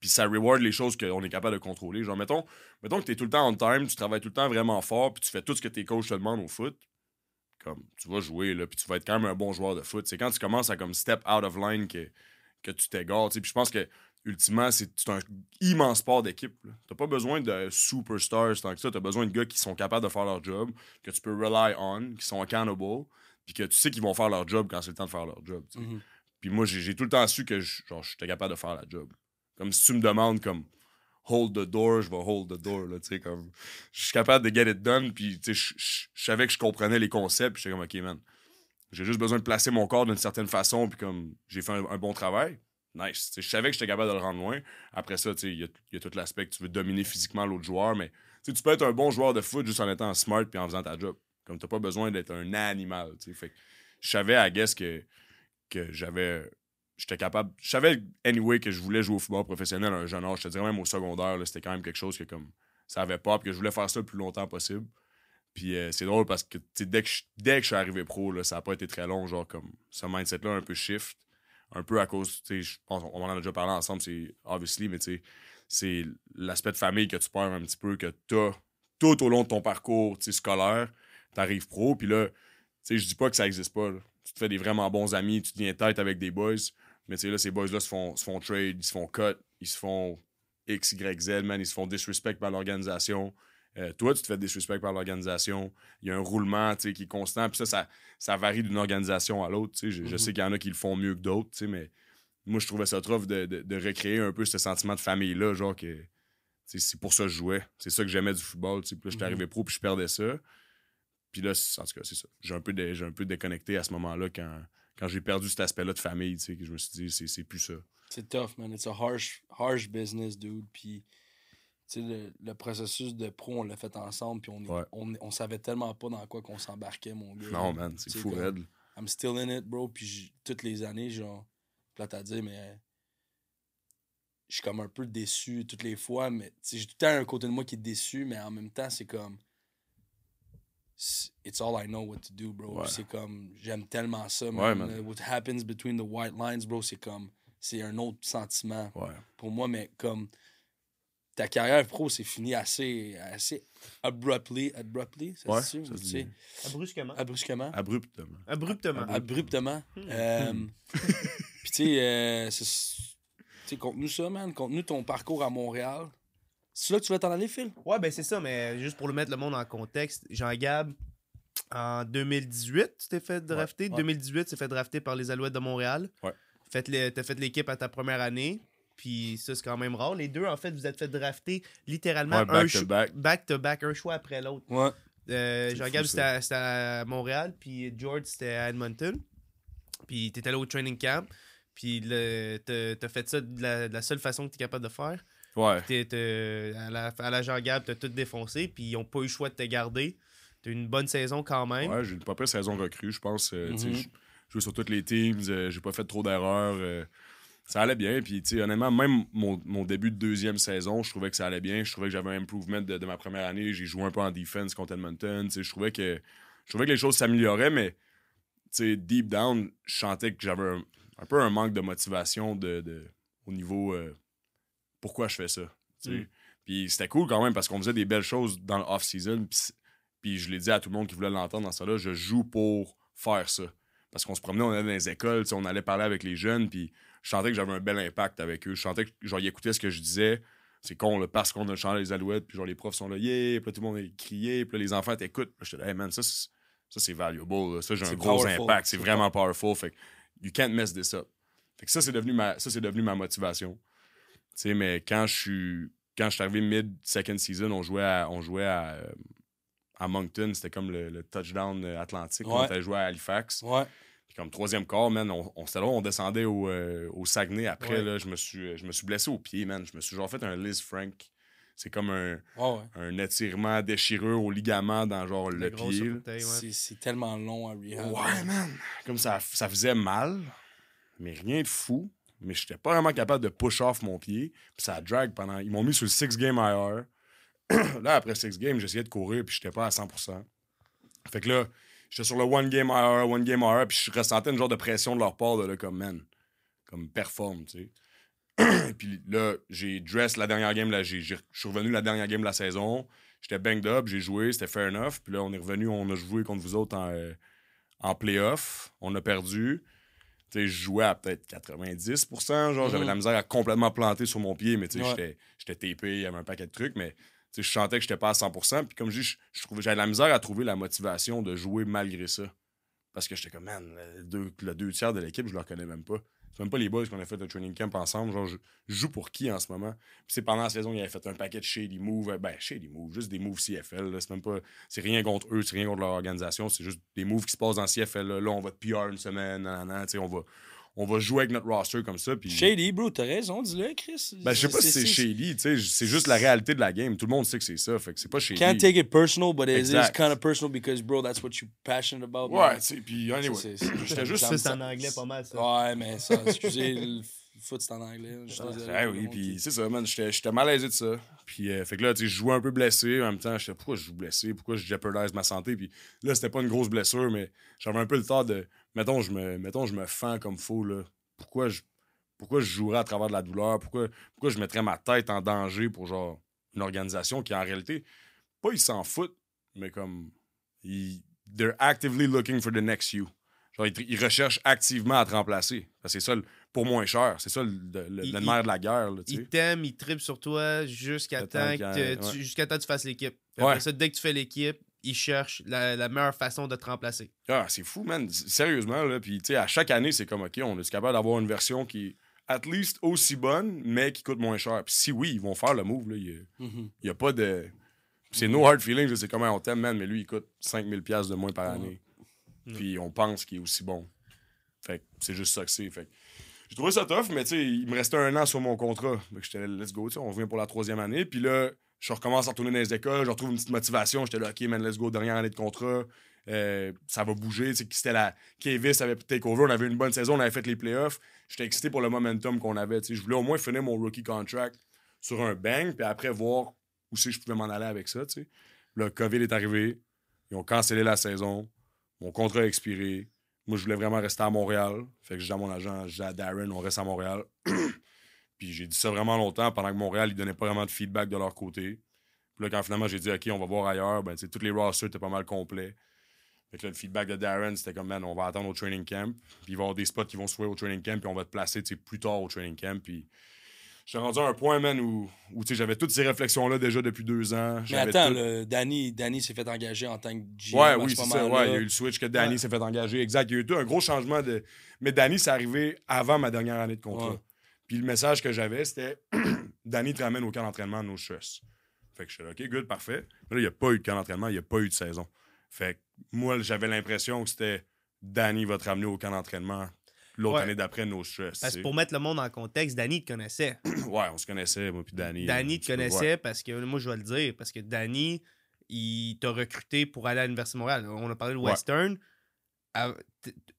Puis ça reward les choses qu'on est capable de contrôler. Genre, mettons, mettons que tu es tout le temps on time, tu travailles tout le temps vraiment fort, puis tu fais tout ce que tes coachs te demandent au foot. Comme, tu vas jouer, là, puis tu vas être quand même un bon joueur de foot. C'est quand tu commences à comme step out of line que, que tu t'égares. Puis je pense que, ultimement, c'est un immense sport d'équipe. T'as pas besoin de superstars tant que ça. T'as besoin de gars qui sont capables de faire leur job, que tu peux rely on, qui sont accountable, puis que tu sais qu'ils vont faire leur job quand c'est le temps de faire leur job. Mhm. Puis moi, j'ai tout le temps su que j'étais capable de faire la job. Comme si tu me demandes comme hold the door, je vais hold the door. Là, comme, je suis capable de get it done. Puis je- je savais que je comprenais les concepts. Puis j'étais comme, OK, man, j'ai juste besoin de placer mon corps d'une certaine façon. Puis comme j'ai fait un, bon travail, nice. Je savais que j'étais capable de le rendre loin. Après ça, il y a, tout l'aspect que tu veux dominer physiquement l'autre joueur. Mais tu peux être un bon joueur de foot juste en étant smart puis en faisant ta job. Comme t'as pas besoin d'être un animal. Fait je savais à guess que, que j'avais j'étais capable. Je savais, anyway, que je voulais jouer au football professionnel à un jeune âge. Je te dirais même au secondaire, c'était quand même quelque chose que comme ça avait pas, puis que je voulais faire ça le plus longtemps possible. Puis euh, c'est drôle parce que tu dès que je, dès que je suis arrivé pro, là, ça a pas été très long, genre comme ce mindset-là un peu shift. Un peu à cause, tu je pense, on en a déjà parlé ensemble, c'est obviously, mais tu c'est l'aspect de famille que tu perds un petit peu, que t'as tout au long de ton parcours tu scolaire, t'arrives pro, puis là, tu je dis pas que ça existe pas. Tu te fais des vraiment bons amis, tu deviens tête avec des boys, mais tu sais, là, ces boys-là se font, se font trade, ils se font cut, ils se font X, Y, Z, man, ils se font disrespect par l'organisation. Euh, toi, tu te fais disrespect par l'organisation. Il y a un roulement tu sais, qui est constant. Puis ça, ça, ça varie d'une organisation à l'autre. tu sais. Je, je Mhm. sais qu'il y en a qui le font mieux que d'autres, tu sais, mais moi, je trouvais ça trop de, de, de recréer un peu ce sentiment de famille-là. Genre que c'est pour ça que je jouais. C'est ça que j'aimais du football. tu sais. Puis là, j'étais Mhm. arrivé pro, puis je perdais ça. Puis là, en tout cas, c'est ça. J'ai un, peu un peu déconnecté à ce moment-là quand, quand j'ai perdu cet aspect-là de famille. tu sais, que je me suis dit, c'est, c'est plus ça. C'est tough, man. It's a harsh, harsh business, dude. Puis, tu sais, le, le processus de pro, on l'a fait ensemble, puis on, Ouais. on, on savait tellement pas dans quoi qu'on s'embarquait, mon gars. Non, man, c'est fou, comme- raide. I'm still in it, bro. Puis toutes les années, genre, plate à dire, mais je suis comme un peu déçu toutes les fois, mais j'ai tout le temps un côté de moi qui est déçu, mais en même temps, c'est comme. C'est- It's all I know what to do, bro. Ouais. C'est comme. J'aime tellement ça, Ouais, man. What happens between the white lines, bro, c'est comme. C'est un autre sentiment Ouais. pour moi, mais comme. Ta carrière pro, c'est fini assez, assez abruptly. Abruptly, ça Ouais, se dit. Abruptement. Abruptement. Abruptement. Abruptement. Euh, [LAUGHS] Puis, tu sais, euh, conte-nous ça, man. Conte-nous ton parcours à Montréal. C'est là que tu vas t'en aller, Phil? Ouais, ben c'est ça, mais juste pour le mettre le monde en contexte, Jean-Gab, en 2018, tu t'es fait drafter. ouais. 2018, tu t'es fait drafter par les Alouettes de Montréal. Ouais. T'as fait l'équipe à ta première année. Puis ça, c'est quand même rare. Les deux, en fait, vous êtes fait drafter littéralement Ouais, un back to cho- back. back-to-back, un choix après l'autre. Ouais. Euh, Jean-Gab, c'était à, Montréal, puis George, c'était à Edmonton. Puis t'étais là au training camp. Puis t'as fait ça de la, de la seule façon que t'es capable de faire. Ouais. T'es- t'es- à la, à la Jean-Gab, t'as tout défoncé, puis ils ont pas eu le choix de te garder. T'as eu une bonne saison quand même. Ouais, j'ai une pas pire saison recrue, je pense. euh, sais, Mhm. Je joué sur toutes les teams, euh, j'ai pas fait trop d'erreurs. euh, ça allait bien. Puis, tu sais, honnêtement, même mon, mon début de deuxième saison, je trouvais que ça allait bien. Je trouvais que j'avais un improvement de, de ma première année. J'ai joué un peu en defense contre Edmonton. Tu sais, je trouvais que je trouvais que les choses s'amélioraient, mais tu sais, deep down, je sentais que j'avais un, un peu un manque de motivation de, de- au niveau euh, pourquoi je fais ça. Mm. Puis c'était cool quand même parce qu'on faisait des belles choses dans le off-season. Puis je l'ai dit à tout le monde qui voulait l'entendre dans ça là, je joue pour faire ça. Parce qu'on se promenait, on allait dans les écoles, on allait parler avec les jeunes, puis je sentais que j'avais un bel impact avec eux. Je sentais que genre, ils écoutaient ce que je disais. C'est con, là, parce qu'on a chanté les alouettes, puis genre les profs sont là, yeah, puis là, tout le monde est crié, puis là, les enfants t'écoutent. Puis j'étais là, hey man, ça, c'est- ça c'est valuable, là. ça j'ai un gros powerful. impact, c'est C'est vraiment powerful. Fait que you can't mess this up. Fait que ça, c'est devenu ma, ça, c'est devenu ma motivation. Tu sais, mais quand je suis, quand je suis arrivé mid-second season, on jouait à, on jouait à, euh, à Moncton, c'était comme le, le touchdown euh, atlantique. On était joué à Halifax. Ouais. Puis comme troisième quart, man, on, on, là, on descendait au, euh, au Saguenay. Après, Ouais. là, je me, suis, je me suis blessé au pied, man. Je me suis genre fait un Liz Frank. C'est comme un, ouais. un étirement, déchirure au ligament dans genre le pied. C'est tellement long à rehab. Ouais, man. Comme ça, ça faisait mal, mais rien de fou. Mais j'étais pas vraiment capable de push off mon pied. Puis ça drag pendant. Ils m'ont mis sur le 6 game IR. [CLEARS THROAT] là, après 6 games, j'essayais de courir, puis j'étais pas à 100%. Fait que là, j'étais sur le one game IR, one game IR, puis je ressentais une genre de pression de leur part, de là, comme man, comme performe, tu sais. [CLEARS THROAT] puis là, j'ai dress la dernière game, là, je suis revenu la dernière game de la saison. J'étais banged up, j'ai joué, c'était fair enough. Puis là, on est revenu, on a joué contre vous autres en, euh, en playoff. On a perdu. Je jouais à peut-être 90%. Genre, j'avais la misère à complètement planter sur mon pied, mais tu sais, Ouais. j'étais, tapé, il y avait un paquet de trucs, mais je sentais que j'étais pas à 100%. Puis comme je dis, j'avais de la misère à trouver la motivation de jouer malgré ça. Parce que j'étais comme, man, le deux, le deux tiers de l'équipe, je le reconnais même pas. C'est même pas les boys qu'on a fait un training camp ensemble. Genre, je, joue pour qui en ce moment? Puis c'est pendant la saison, il avait fait un paquet de shady moves. Ben, shady moves, juste des moves CFL. là. C'est même pas. C'est rien contre eux, c'est rien contre leur organisation. C'est juste des moves qui se passent dans CFL. Là, on va te PR une semaine, nan, nan, on va, on va jouer avec notre roster comme ça. Puis, Shady, bro, t'as raison, dis-le, Chris. ben, je sais pas si c'est shady, tu sais, c'est juste la réalité de la game. Tout le monde sait que c'est ça. Fait que c'est pas shady. Can't take it personal, but it is kind of personal because, bro, that's what you're passionate about. Ouais, tu sais, puis anyway. Juste J'étais c'est en anglais pas mal, ça. Ouais, mais ça, excusez, le foot, c'est en anglais. Ah le oui, puis c'est ça, man. J'étais j'étais malaisé de ça. Puis, euh, fait que là, tu sais, je jouais un peu blessé. En même temps, j'étais, pourquoi je joue blessé? Pourquoi je jeopardise ma santé? Puis là, c'était pas une grosse blessure, mais j'avais un peu le temps de. Mettons, je me, mettons, je me fends comme faux, là. Pourquoi je, pourquoi je jouerais à travers de la douleur? Pourquoi, pourquoi je mettrais ma tête en danger pour, genre, une organisation qui, en réalité, pas ils s'en foutent, mais comme. Ils, they're actively looking for the next you. Genre, ils, ils recherchent activement à te remplacer. C'est ça, pour moins cher. C'est ça le, le, Il- de la guerre, là. Ils t'aiment, ils trippent sur toi jusqu'à temps que tu- ouais. jusqu'à temps que tu fasses l'équipe. Ouais. dès que tu fais l'équipe, ils cherchent la, la meilleure façon de te remplacer. Ah, c'est fou, man. Sérieusement, là. Puis, tu sais, à chaque année, c'est comme, OK, on est capable d'avoir une version qui est at least aussi bonne, mais qui coûte moins cher? Puis si oui, ils vont faire le move, là. Il y a- Mhm. il y a, pas de... C'est no hard feelings, je sais comment on t'aime, man, mais lui, il coûte 5000 pièces de moins par année. Puis on pense qu'il est aussi bon. Fait que c'est juste ça que c'est. Fait que j'ai trouvé ça tough, mais tu sais, il me restait un an sur mon contrat. Fait que j'étais let's go, tu sais, on revient pour la troisième année. Puis là, je recommence à retourner dans les écoles, je retrouve une petite motivation. J'étais là, OK, man, let's go, dernière année de contrat. Euh, ça va bouger. C'était la. Kevis avait take over. On avait une bonne saison. On avait fait les playoffs. J'étais excité pour le momentum qu'on avait. Je voulais au moins finir mon rookie contract sur un bang. Puis après, voir où si je pouvais m'en aller avec ça. sais. Le COVID est arrivé. Ils ont cancellé la saison. Mon contrat a expiré. Moi, je voulais vraiment rester à Montréal. Fait que j'ai à mon agent, j'ai à Darren, on reste à Montréal. [CLEARS THROAT] Puis j'ai dit ça vraiment longtemps pendant que Montréal, ils donnaient pas vraiment de feedback de leur côté. Puis là, quand finalement j'ai dit, OK, on va voir ailleurs, ben, tous les rosters étaient pas mal complets. Fait que là, le feedback de Darren, c'était comme, man, on va attendre au training camp. Puis il va y avoir des spots qui vont se voir au training camp, puis on va te placer plus tard au training camp. Puis j'étais rendu à un point, man, où, où j'avais toutes ces réflexions-là déjà depuis deux ans. Mais attends, le, Danny, Danny s'est fait engager en tant que GM. Ouais, oui, c'est ça. Ouais, il y a eu le switch que Danny s'est fait engager. Exact. Il y a eu un gros changement de. Mais Danny, c'est arrivé avant ma dernière année de contrat. Puis le message que j'avais, c'était [CLEARS THROAT] Danny te ramène au camp d'entraînement de nos stress. Fait que je suis là, OK, good, parfait. Mais là, il n'y a pas eu de camp d'entraînement, il n'y a pas eu de saison. Fait que moi, j'avais l'impression que c'était Danny va te ramener au camp d'entraînement l'autre année d'après nos stress. Parce que pour mettre le monde en contexte, Danny te connaissait. [CLEARS THROAT] ouais, on se connaissait, moi puis Danny. Danny te connaissait parce que, moi je vais le dire, parce que Danny, il t'a recruté pour aller à l'Université de Montréal. On a parlé de Western.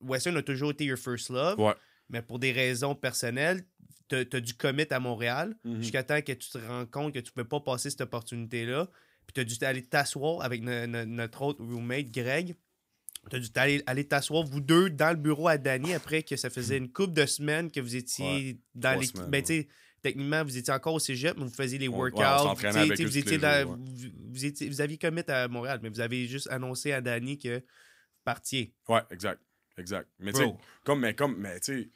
Western a toujours été your first love. Ouais. Mais pour des raisons personnelles, tu as, dû commit à Montréal Mhm. jusqu'à temps que tu te rends compte que tu ne peux pas passer cette opportunité-là. Puis tu as dû aller t'asseoir avec no- no- notre autre roommate, Greg. Tu as dû aller, aller t'asseoir, vous deux, dans le bureau à Danny après que ça faisait une couple de semaines que vous étiez Ouais, dans l'équipe. semaines, Ben, tu sais, techniquement, vous étiez encore au cégep, mais vous faisiez les ouais, workouts. eux vous, tous étiez les dans- jours, ouais. vous, vous étiez, vous aviez commit à Montréal, mais vous avez juste annoncé à Danny que vous partiez. Ouais, exact. Exact. Mais tu sais, comme, mais comme, mais tu sais,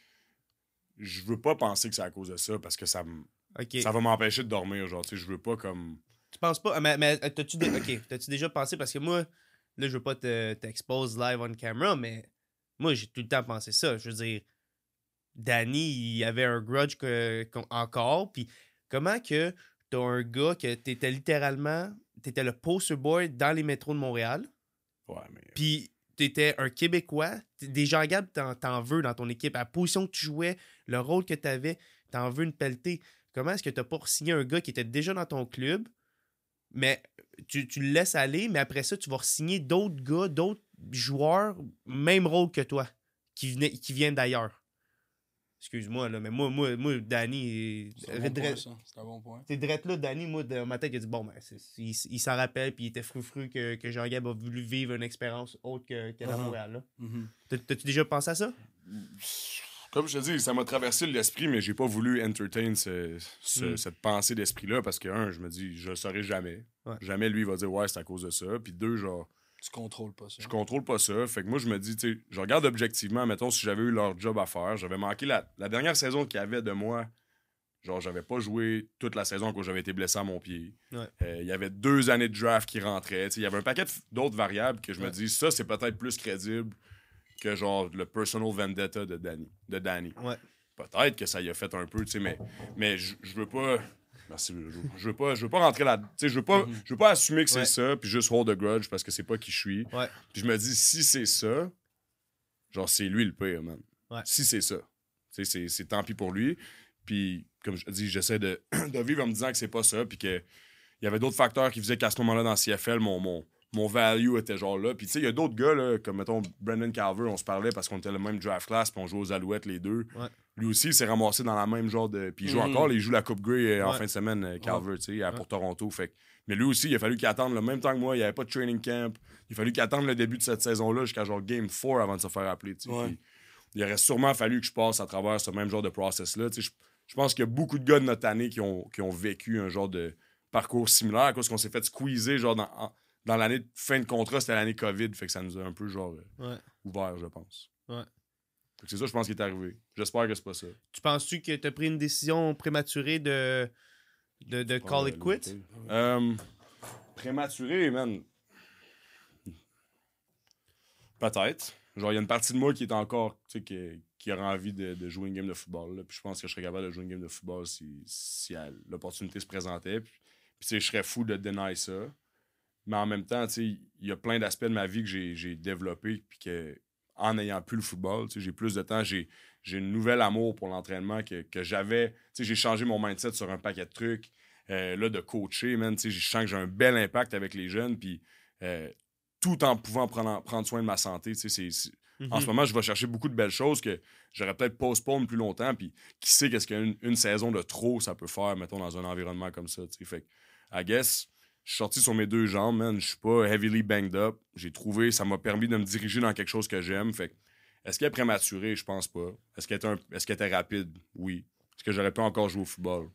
je veux pas penser que c'est à cause de ça parce que ça, m- OK. ça va m'empêcher de dormir. Genre, tu sais, je veux pas comme. Tu penses pas. Mais, mais euh, t'as-tu dé- ok, t'as-tu déjà pensé parce que moi, là, je veux pas te- t'expose live on camera, mais moi, j'ai tout le temps pensé ça. Je veux dire, Danny, il avait un grudge que- encore. Puis comment que t'as un gars que t'étais littéralement. T'étais le poster boy dans les métros de Montréal. Ouais, mais. Puis t'étais un Québécois. Des gens Gab, t'en, t'en veux dans ton équipe. À la position que tu jouais, le rôle que t'avais, t'en veux une pelletée. Comment est-ce que t'as pas signé un gars qui était déjà dans ton club, mais tu, tu le laisses aller, mais après ça, tu vas signer d'autres gars, d'autres joueurs, même rôle que toi, qui, venaient, qui viennent d'ailleurs? Excuse-moi, là, mais moi, moi, moi Danny, C'est un bon point. C'est un bon point. c'est direct là, Danny, moi, dans ma tête, il a dit bon, ben, il, il s'en rappelle, puis il était frufru que, que Jean-Gab a voulu vivre une expérience autre que, qu'à Uh-huh. Montréal. Là. Mhm. T'as- T'as-tu déjà pensé à ça? Comme je te dis, ça m'a traversé l'esprit, mais j'ai pas voulu entertain ce- ce- Mm. cette pensée d'esprit-là parce que, un, je me dis, je le saurai jamais. Ouais. Jamais lui va dire, ouais, c'est à cause de ça. Puis deux, genre, Tu contrôles pas ça. je contrôle pas ça. Fait que moi, je me dis, tu sais, je regarde objectivement, mettons, si j'avais eu leur job à faire, j'avais manqué la, la dernière saison qu'il y avait de moi. Genre, j'avais pas joué toute la saison quand j'avais été blessé à mon pied. Ouais. Euh, Il y avait deux années de draft qui rentraient. Tu sais, Il y avait un paquet d'autres variables que je me dis, ça, c'est peut-être plus crédible que genre le personal vendetta de Danny. De Danny. Ouais. Peut-être que ça y a fait un peu, tu sais, mais, mais je veux pas. Merci, je, veux pas, je veux pas rentrer là. Tu sais, je veux pas, Mhm. je veux pas assumer que c'est Ouais. ça, puis juste hold a grudge parce que c'est pas qui je suis. Ouais. Puis je me dis, si c'est ça, genre, c'est lui le pire, man. Ouais. Si c'est ça. Tu sais, c'est- c'est tant pis pour lui. Puis, comme je dis, j'essaie de, [CLEARS THROAT] de vivre en me disant que c'est pas ça, puis que il y avait d'autres facteurs qui faisaient qu'à ce moment-là, dans CFL, mon, mon, mon value était genre là. Puis, tu sais, il y a d'autres gars, là, comme, mettons, Brendan Calver, on se parlait parce qu'on était le même draft class, puis on jouait aux Alouettes les deux. Ouais. Lui aussi, il s'est ramassé dans la même genre de. Puis, il joue Mhm. encore, il joue la Coupe Grey euh, en Ouais. fin de semaine, euh, Calver, tu sais, pour Toronto. Fait mais lui aussi, il a fallu qu'il attende le même temps que moi. Il n'y avait pas de training camp. Il a fallu qu'il attende le début de cette saison-là jusqu'à genre Game 4 avant de se faire appeler. tu sais. Ouais. Puis il aurait sûrement fallu que je passe à travers ce même genre de process-là. tu sais. Je, je pense qu'il y a beaucoup de gars de notre année qui ont, qui ont vécu un genre de parcours similaire à cause qu'on s'est fait squeezer genre dans, en- dans l'année de fin de contrat, c'était l'année COVID. Fait que ça nous a un peu genre euh, Ouais. ouvert, je pense. Ouais. Fait que c'est ça, je pense, qui est arrivé. J'espère que c'est pas ça. Tu penses-tu que t'as pris une décision prématurée de, de, de call it quit? Euh, prématuré, man. Peut-être. Genre, il y a une partie de moi qui est encore, tu sais, qui, qui aurait envie de, de jouer une game de football. là. Puis je pense que je serais capable de jouer une game de football si, si l'opportunité se présentait. Puis, puis, tu sais, je serais fou de deny ça. Mais en même temps, il y a plein d'aspects de ma vie que j'ai, développé. Puis que, en n'ayant plus le football, j'ai plus de temps. J'ai, j'ai une nouvelle amour pour l'entraînement que, que j'avais. J'ai changé mon mindset sur un paquet de trucs. Euh, là, de coacher, man, je sens que j'ai un bel impact avec les jeunes. Puis, euh, tout en pouvant prendre, prendre soin de ma santé. En ce Mhm. moment, je vais chercher beaucoup de belles choses que j'aurais peut-être postpone plus longtemps. Puis qui sait qu'est-ce qu'une une saison de trop ça peut faire, mettons, dans un environnement comme ça. tu sais. Fait que, I guess, je suis sorti sur mes deux jambes, man. Je suis pas heavily banged up. J'ai trouvé, ça m'a permis de me diriger dans quelque chose que j'aime. Fait que, est-ce qu'elle est prématurée? Je pense pas. Est-ce qu'elle était, un- est-ce qu'elle était rapide? Oui. Est-ce que j'aurais pu encore jouer au football?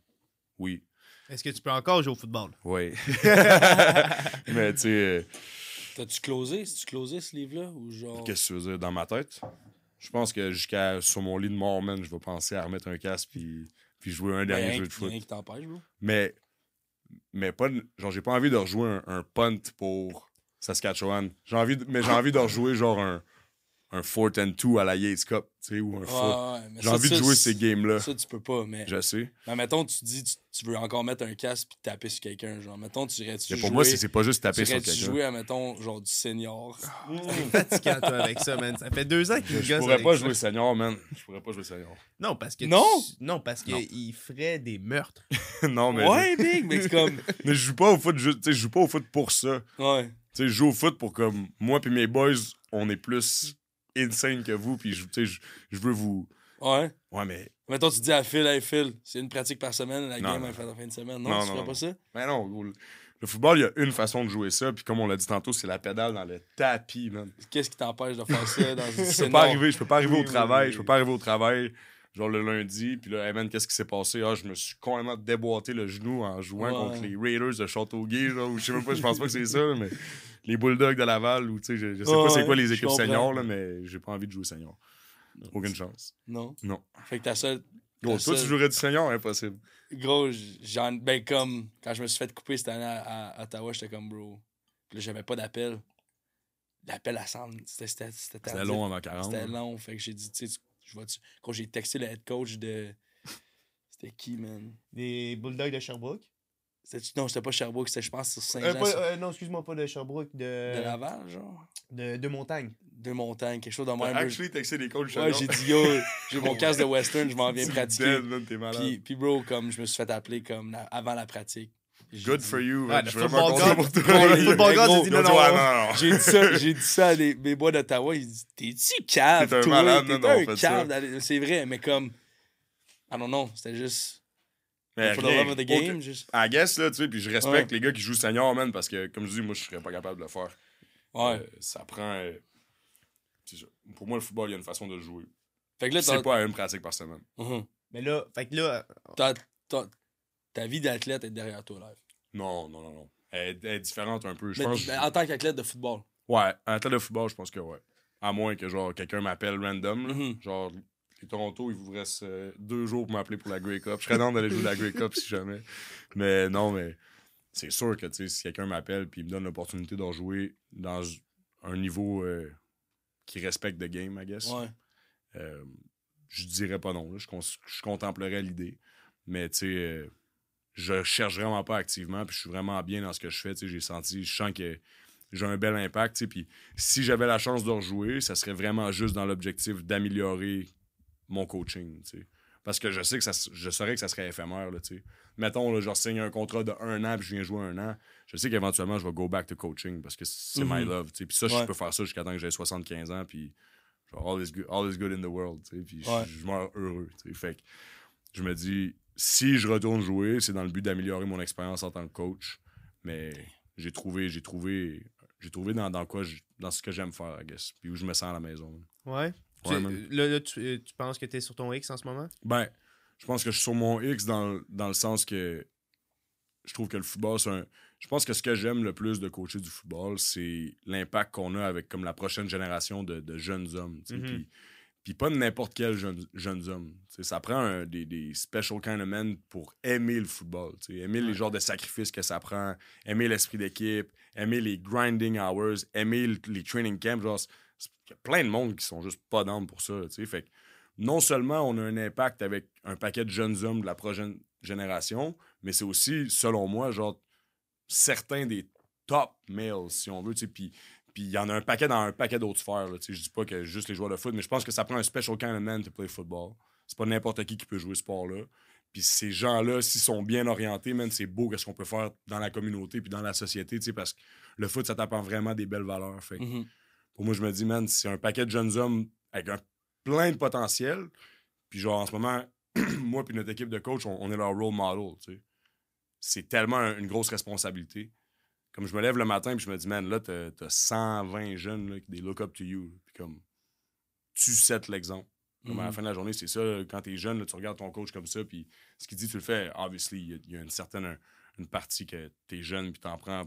Oui. Est-ce que tu peux encore jouer au football? Oui. [LAUGHS] [LAUGHS] Mais tu sais, euh, T'as-tu closé? tu closé ce livre-là? Ou genre? qu'est-ce que tu veux dire dans ma tête? Je pense que jusqu'à sur mon lit de mort, man, je vais penser à remettre un casque puis, puis jouer un dernier jeu de foot. rien qui t'empêche, bro. Mais, mais pas, genre, j'ai pas envie de rejouer un, un punt pour Saskatchewan. J'ai envie mais j'ai envie de rejouer genre un, un 4 and 2 à la Yates Cup, tu sais, ou un Ouais, foot. ouais, mais J'ai ça, envie de jouer ces games-là. Ça, tu peux pas, mais. Je sais. Mais mettons, tu dis, tu, tu veux encore mettre un casque puis taper sur quelqu'un. Genre, mettons, tu irais-tu Mais jouer. pour moi, c'est c'est pas juste taper tu sur quelqu'un. jouer à, mettons, genre du senior? [LAUGHS] fatigant, toi, avec ça, man. Ça fait deux ans qu'il me Je gosse pourrais avec pas ça. jouer senior, man. Je pourrais pas jouer senior. Non, parce que. Non? tu- Non, parce qu'il ferait des meurtres. [LAUGHS] non, mais, Ouais, big, mais c'est comme. [LAUGHS] mais je joue pas au foot, juste- tu sais, je joue pas au foot pour ça. Ouais. Tu sais, je joue au foot pour comme moi puis mes boys, on est plus insane que vous, puis je, je, je veux vous. Ouais. Ouais, mais. Mettons, tu dis à Phil, hey Phil, c'est une pratique par semaine, la Non, game non. elle fait en fin de semaine. Non, Non, tu pas ça? Mais non, gros, le- football, il y a une façon de jouer ça, puis comme on l'a dit tantôt, c'est la pédale dans le tapis, man. Qu'est-ce qui t'empêche de faire ça dans [LAUGHS] une Je peux pas arriver, je peux pas arriver Oui, au oui, travail, oui, je peux oui. pas arriver au travail, genre le lundi, puis là, hey man, qu'est-ce qui s'est passé? Ah, je me suis complètement déboîté le genou en jouant contre les Raiders de Châteauguay, genre, ou je sais même pas, je pense pas que c'est ça, mais les Bulldogs de Laval, ou tu sais, je, je sais pas c'est quoi les équipes seniors, là, mais j'ai pas envie de jouer senior. Aucune chance. Non? Non. Fait que ta seule. Gros, toi, tu jouerais du senior? Impossible. Gros, j'en. Ben, comme. Quand je me suis fait couper cette année à, à Ottawa, j'étais comme, bro. Puis là, j'avais pas d'appel. L'appel à Sam, c'était. Long avant 40. C'était long. Fait que j'ai dit, tu sais, je vais. Quand j'ai texté le head coach de. C'était qui, man? Des Bulldogs de Sherbrooke? C'était- Non, c'était pas Sherbrooke, c'était, je pense, sur Euh, Saint-Jean. euh, non, excuse-moi, pas de Sherbrooke, de. De Laval, genre? de, de Montagne. Deux montagnes, quelque chose de même. actually texté des coachs Ouais, j'ai dit, yo, j'ai mon [LAUGHS] casque de western, je m'en viens pratiquer. dead, man, t'es malade. Puis, puis, bro, comme je me suis fait appeler comme avant la pratique. J'ai Good for you, Ah, Je suis vraiment football content pour toi. Le [LAUGHS] football god, il dit non, non, non. J'ai dit ça, j'ai dit ça à les- mes boys d'Ottawa, ils disent T'es-tu cave, T'es un malade, T'es non, cave. C'est vrai, mais comme. Ah non, non, c'était juste. Mais For the love of the game, juste. I guess, là, tu sais, puis je respecte les gars qui jouent senior, man, parce que, comme je dis, moi, je serais pas capable de le faire. Ouais. Euh, ça prend. euh. Pour moi, le football, il y a une façon de le jouer. Fait que là, C'est pas une pratique par semaine. Mhm. Mais là, fait que là, ta vie d'athlète est derrière toi, là. Non, non, non, non. Elle, est- elle est différente un peu. Je Mais, pense. mais en tant qu'athlète de football. Ouais, en tête de football, je pense que ouais. À moins que, genre, quelqu'un m'appelle random, là. Mhm. Genre, les Toronto, il vous reste euh, deux jours pour m'appeler pour la Grey Cup. Je serais dans d'aller jouer la Grey Cup si jamais. Mais non, mais c'est sûr que, tu sais, si quelqu'un m'appelle puis il me donne l'opportunité d'en jouer dans un niveau euh, qui respecte le game, I guess, Ouais. euh, je dirais pas non. là. Je, je contemplerais l'idée. Mais, tu sais, je cherche vraiment pas activement puis je suis vraiment bien dans ce que je fais. J'ai senti, je sens que j'ai un bel impact. Puis si j'avais la chance de rejouer, ça serait vraiment juste dans l'objectif d'améliorer mon coaching. Parce que je sais que ça, je saurais que ça serait éphémère. Là. Mettons, là, je signe un contrat de un an puis je viens jouer un an. Je sais qu'éventuellement, je vais go back to coaching parce que c'est my Mhm. love. tu sais. Puis ça, Ouais. je peux faire ça jusqu'à temps que j'ai 75 ans. Puis genre, all is good, all is good in the world. Puis je- meurs heureux. Fait que je me dis, si je retourne jouer, c'est dans le but d'améliorer mon expérience en tant que coach. Mais j'ai trouvé, j'ai trouvé, j'ai trouvé dans, dans quoi, je- dans ce que j'aime faire, I guess. Puis où je me sens à la maison. ouais. Ouais, Tu- là, là, tu, euh, tu penses que t'es sur ton X en ce moment? Ben, je pense que je suis sur mon X dans, dans le sens que je trouve que le football, c'est un. Je pense que ce que j'aime le plus de coacher du football, c'est l'impact qu'on a avec comme la prochaine génération de, de jeunes hommes. tu Mhm. Puis puis pas n'importe quel jeune. Tu sais, ça prend un- des, des special kind of men pour aimer le football. Aimer les genres de sacrifices que ça prend, aimer l'esprit d'équipe, aimer les grinding hours, aimer le- les training camps. Genre, il y a plein de monde qui sont juste pas d'âme pour ça. Fait que non seulement on a un impact avec un paquet de jeunes hommes de la prochaine génération, mais c'est aussi, selon moi, genre certains des top males, si on veut. Puis puis il y en a un paquet dans un paquet d'autres sphères. Je dis pas que juste les joueurs de foot, mais je pense que ça prend un special kind of man to play football. C'est pas n'importe qui qui peut jouer ce sport-là. Puis ces gens-là, s'ils sont bien orientés, man, c'est beau qu'est-ce qu'on peut faire dans la communauté puis dans la société, parce que le foot, ça t'apprend vraiment des belles valeurs. Fait Mhm. pour moi, je me dis, man, c'est un paquet de jeunes hommes avec un plein de potentiel. Puis genre, en ce moment, [CLEARS THROAT] moi puis notre équipe de coach, on, on est leur role model. C'est tellement un- une grosse responsabilité. Comme je me lève le matin puis je me dis, man, là, t'as t'as 120 jeunes là, qui des look up to you. Puis comme, tu sets l'exemple. Comme à la Mhm. fin de la journée, c'est ça. Quand t'es jeune, là, tu regardes ton coach comme ça, puis ce qu'il dit, tu le fais. Obviously, il y a- il y, a une certaine un- une partie que t'es jeune, puis t'en prends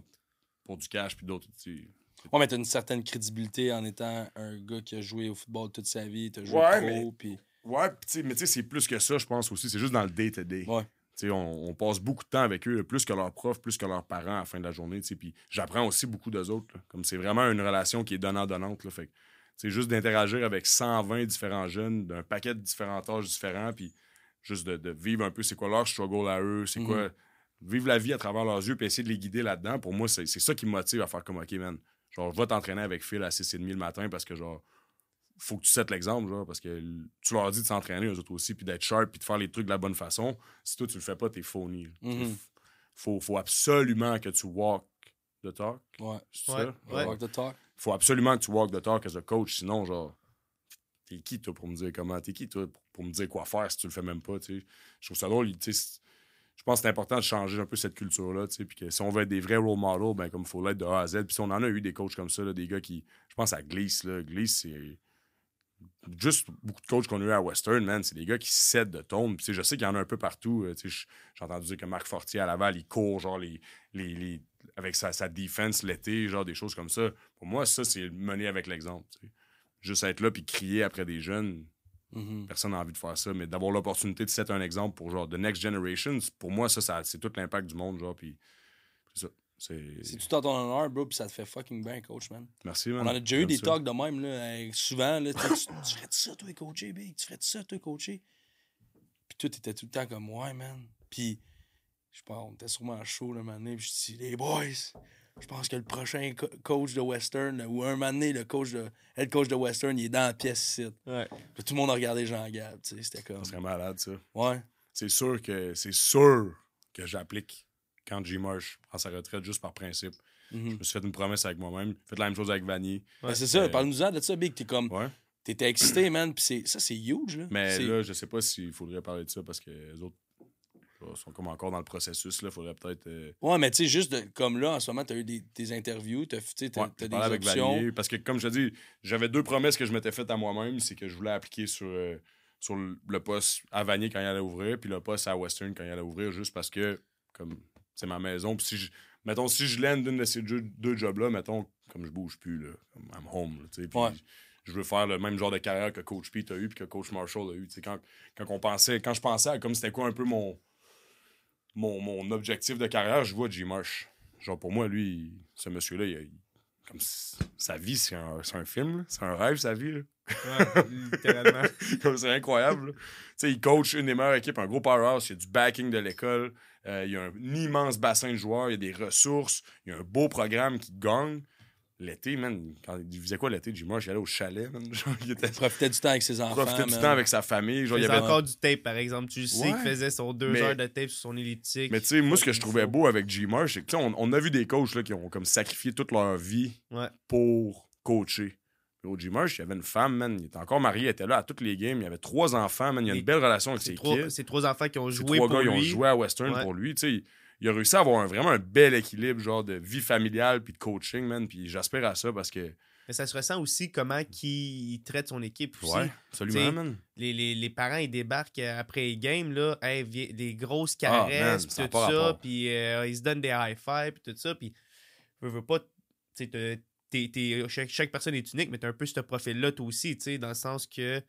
pour du cash, puis d'autres, tu Ouais, mais t'as une certaine crédibilité en étant un gars qui a joué au football toute sa vie, t'as joué Ouais, pro, mais- puis... Ouais, mais tu sais, c'est plus que ça, je pense aussi. C'est juste dans le day-to-day. Ouais. On, on passe beaucoup de temps avec eux, plus que leurs profs, plus que leurs parents à la fin de la journée. Puis j'apprends aussi beaucoup d'eux autres. là. Comme c'est vraiment une relation qui est donnant-donnante. Fait c'est juste d'interagir avec 120 différents jeunes, d'un paquet de différents âges différents, puis juste de, de vivre un peu c'est quoi leur struggle à eux, c'est quoi. Vivre la vie à travers leurs yeux, puis essayer de les guider là-dedans. Pour moi, c'est c'est ça qui me motive à faire comme, OK, man. Genre, va t'entraîner avec Phil à 6h30 le matin parce que, genre, faut que tu settes l'exemple, genre, parce que tu leur dis de s'entraîner, eux autres aussi, puis d'être sharp, puis de faire les trucs de la bonne façon. Si toi, tu le fais pas, t'es là. Mhm. faut, faut absolument que tu walk the talk. Ouais. C'est Ouais, ça? ouais. Walk the talk. Faut absolument que tu walk the talk as a coach, sinon, genre, t'es qui, toi, pour me dire comment? T'es qui, toi, pour, pour me dire quoi faire si tu le fais même pas, tu sais? Je trouve ça drôle, tu sais, Je pense que c'est important de changer un peu cette culture-là, tu sais, puis que si on veut être des vrais role models, ben comme il faut l'être de A à Z. Puis si on en a eu des coachs comme ça, là, des gars qui, je pense à Glees, là, Glees, c'est juste beaucoup de coachs qu'on a eu à Western, man, c'est des gars qui cèdent de tombe. Puis, je sais qu'il y en a un peu partout. euh, J'ai entendu dire que Marc Fortier à Laval, il court genre les, les, les- avec sa, sa defense l'été, genre des choses comme ça. Pour moi, ça, c'est mener avec l'exemple. Juste être là puis crier après des jeunes, Mhm. personne n'a envie de faire ça. Mais d'avoir l'opportunité de set un exemple pour genre the next generation, pour moi, ça, ça c'est tout l'impact du monde, genre. Puis c'est ça. C'est... Tout en ton honneur, bro, puis ça te fait fucking bien, coach, man. Merci, man. On en a déjà eu des ça. talks de même, là, souvent, là, tu, tu, tu ferais ça, toi, coacher, big? Tu ferais ça, toi, coacher? Puis toi, t'étais tout le temps comme, ouais, man. Puis, je pas, on était sûrement chaud, le donné, puis je dis, les boys, je pense que le prochain co- coach de Western, ou un moment donné, le coach de, head coach de Western, il est dans la pièce ici. Ouais. Puis tout le monde a regardé Jean-Gab, tu sais, c'était comme, Ça serait malade, ça. ouais. C'est sûr que c'est sûr que j'applique quand G. Marsh prend sa retraite juste par principe. Mhm. Je me suis fait une promesse avec moi-même. Faites la même chose avec Vanny. Ben, c'est ça, Euh, parle-nous-en de ça, Big. T'es comme, Ouais. t'étais excité, [CLEARS THROAT] man, puis c'est- ça, c'est huge, là. Mais là, je sais pas s'il faudrait parler de ça parce que les autres sont comme encore dans le processus. Il faudrait peut-être. euh, Ouais, mais tu sais, juste de- comme là, en ce moment, t'as eu des, des interviews, t'as tu ouais, t'as des avec options. Vanier. Parce que, comme je te dis, j'avais deux promesses que je m'étais faites à moi-même. C'est que je voulais appliquer sur, euh, sur le le poste à Vanier quand il allait ouvrir, puis le poste à Western quand il allait ouvrir, juste parce que, comme c'est ma maison. Puis si je. Mettons, si je l'aime d'une de ces deux, deux jobs-là, mettons, comme je bouge plus, là, comme I'm home, tu sais, puis Ouais. je veux faire le même genre de carrière que Coach Pete a eu puis que Coach Marshall a eu. Tu sais, Quand, quand, on pensait, quand je pensais à comme c'était quoi un peu mon, mon, mon objectif de carrière, je vois G. Marsh. Genre, pour moi, lui, ce monsieur-là, il comme sa vie, c'est un, un film, c'est un rêve, sa vie. là. Ouais, littéralement. [LAUGHS] Comme c'est incroyable. là. Tu sais, il coach une des meilleures équipes, un gros powerhouse, il y a du backing de l'école, euh, il y a un immense bassin de joueurs, il y a des ressources, il y a un beau programme qui gagne. L'été, man, quand il faisait quoi l'été, il allait au chalet, man. [LAUGHS] Genre, il était Il profitait du temps avec ses enfants. profitait du temps avec sa famille. Genre, Il il y faisait avait... encore du tape, par exemple. Tu le sais Ouais. qu'il faisait son deux Mais- heures de tape sur son elliptique. Mais tu sais, moi, ce que je trouvais beau avec G. Marsh, c'est que, tu sais, on, on a vu des coachs là, qui ont comme sacrifié toute leur vie Ouais. pour coacher. G. Marsh, il y avait une femme, man. Il était encore marié, il était là à toutes les games. Il y avait trois enfants, man. Il y a une belle relation avec ses trois, kids. c'est trois enfants qui ont Ces joué trois pour gars, ils ont joué à Western Ouais. pour lui. Tu sais, il, a réussi à avoir un- vraiment un bel équilibre, genre de vie familiale puis de coaching, man. Puis j'aspire à ça parce que. Mais ça se ressent aussi comment qu'il il traite son équipe aussi. Ouais, absolument, man. Les, les, les parents, ils débarquent euh, après les games, là, hey, des grosses Ah, man, caresses, a puis tout ça, puis euh, ils se donnent des high-fives, puis tout ça, puis veux, veux pas, tu chaque, chaque personne est unique, mais t'as un peu ce profil-là, toi aussi, tu sais, dans le sens que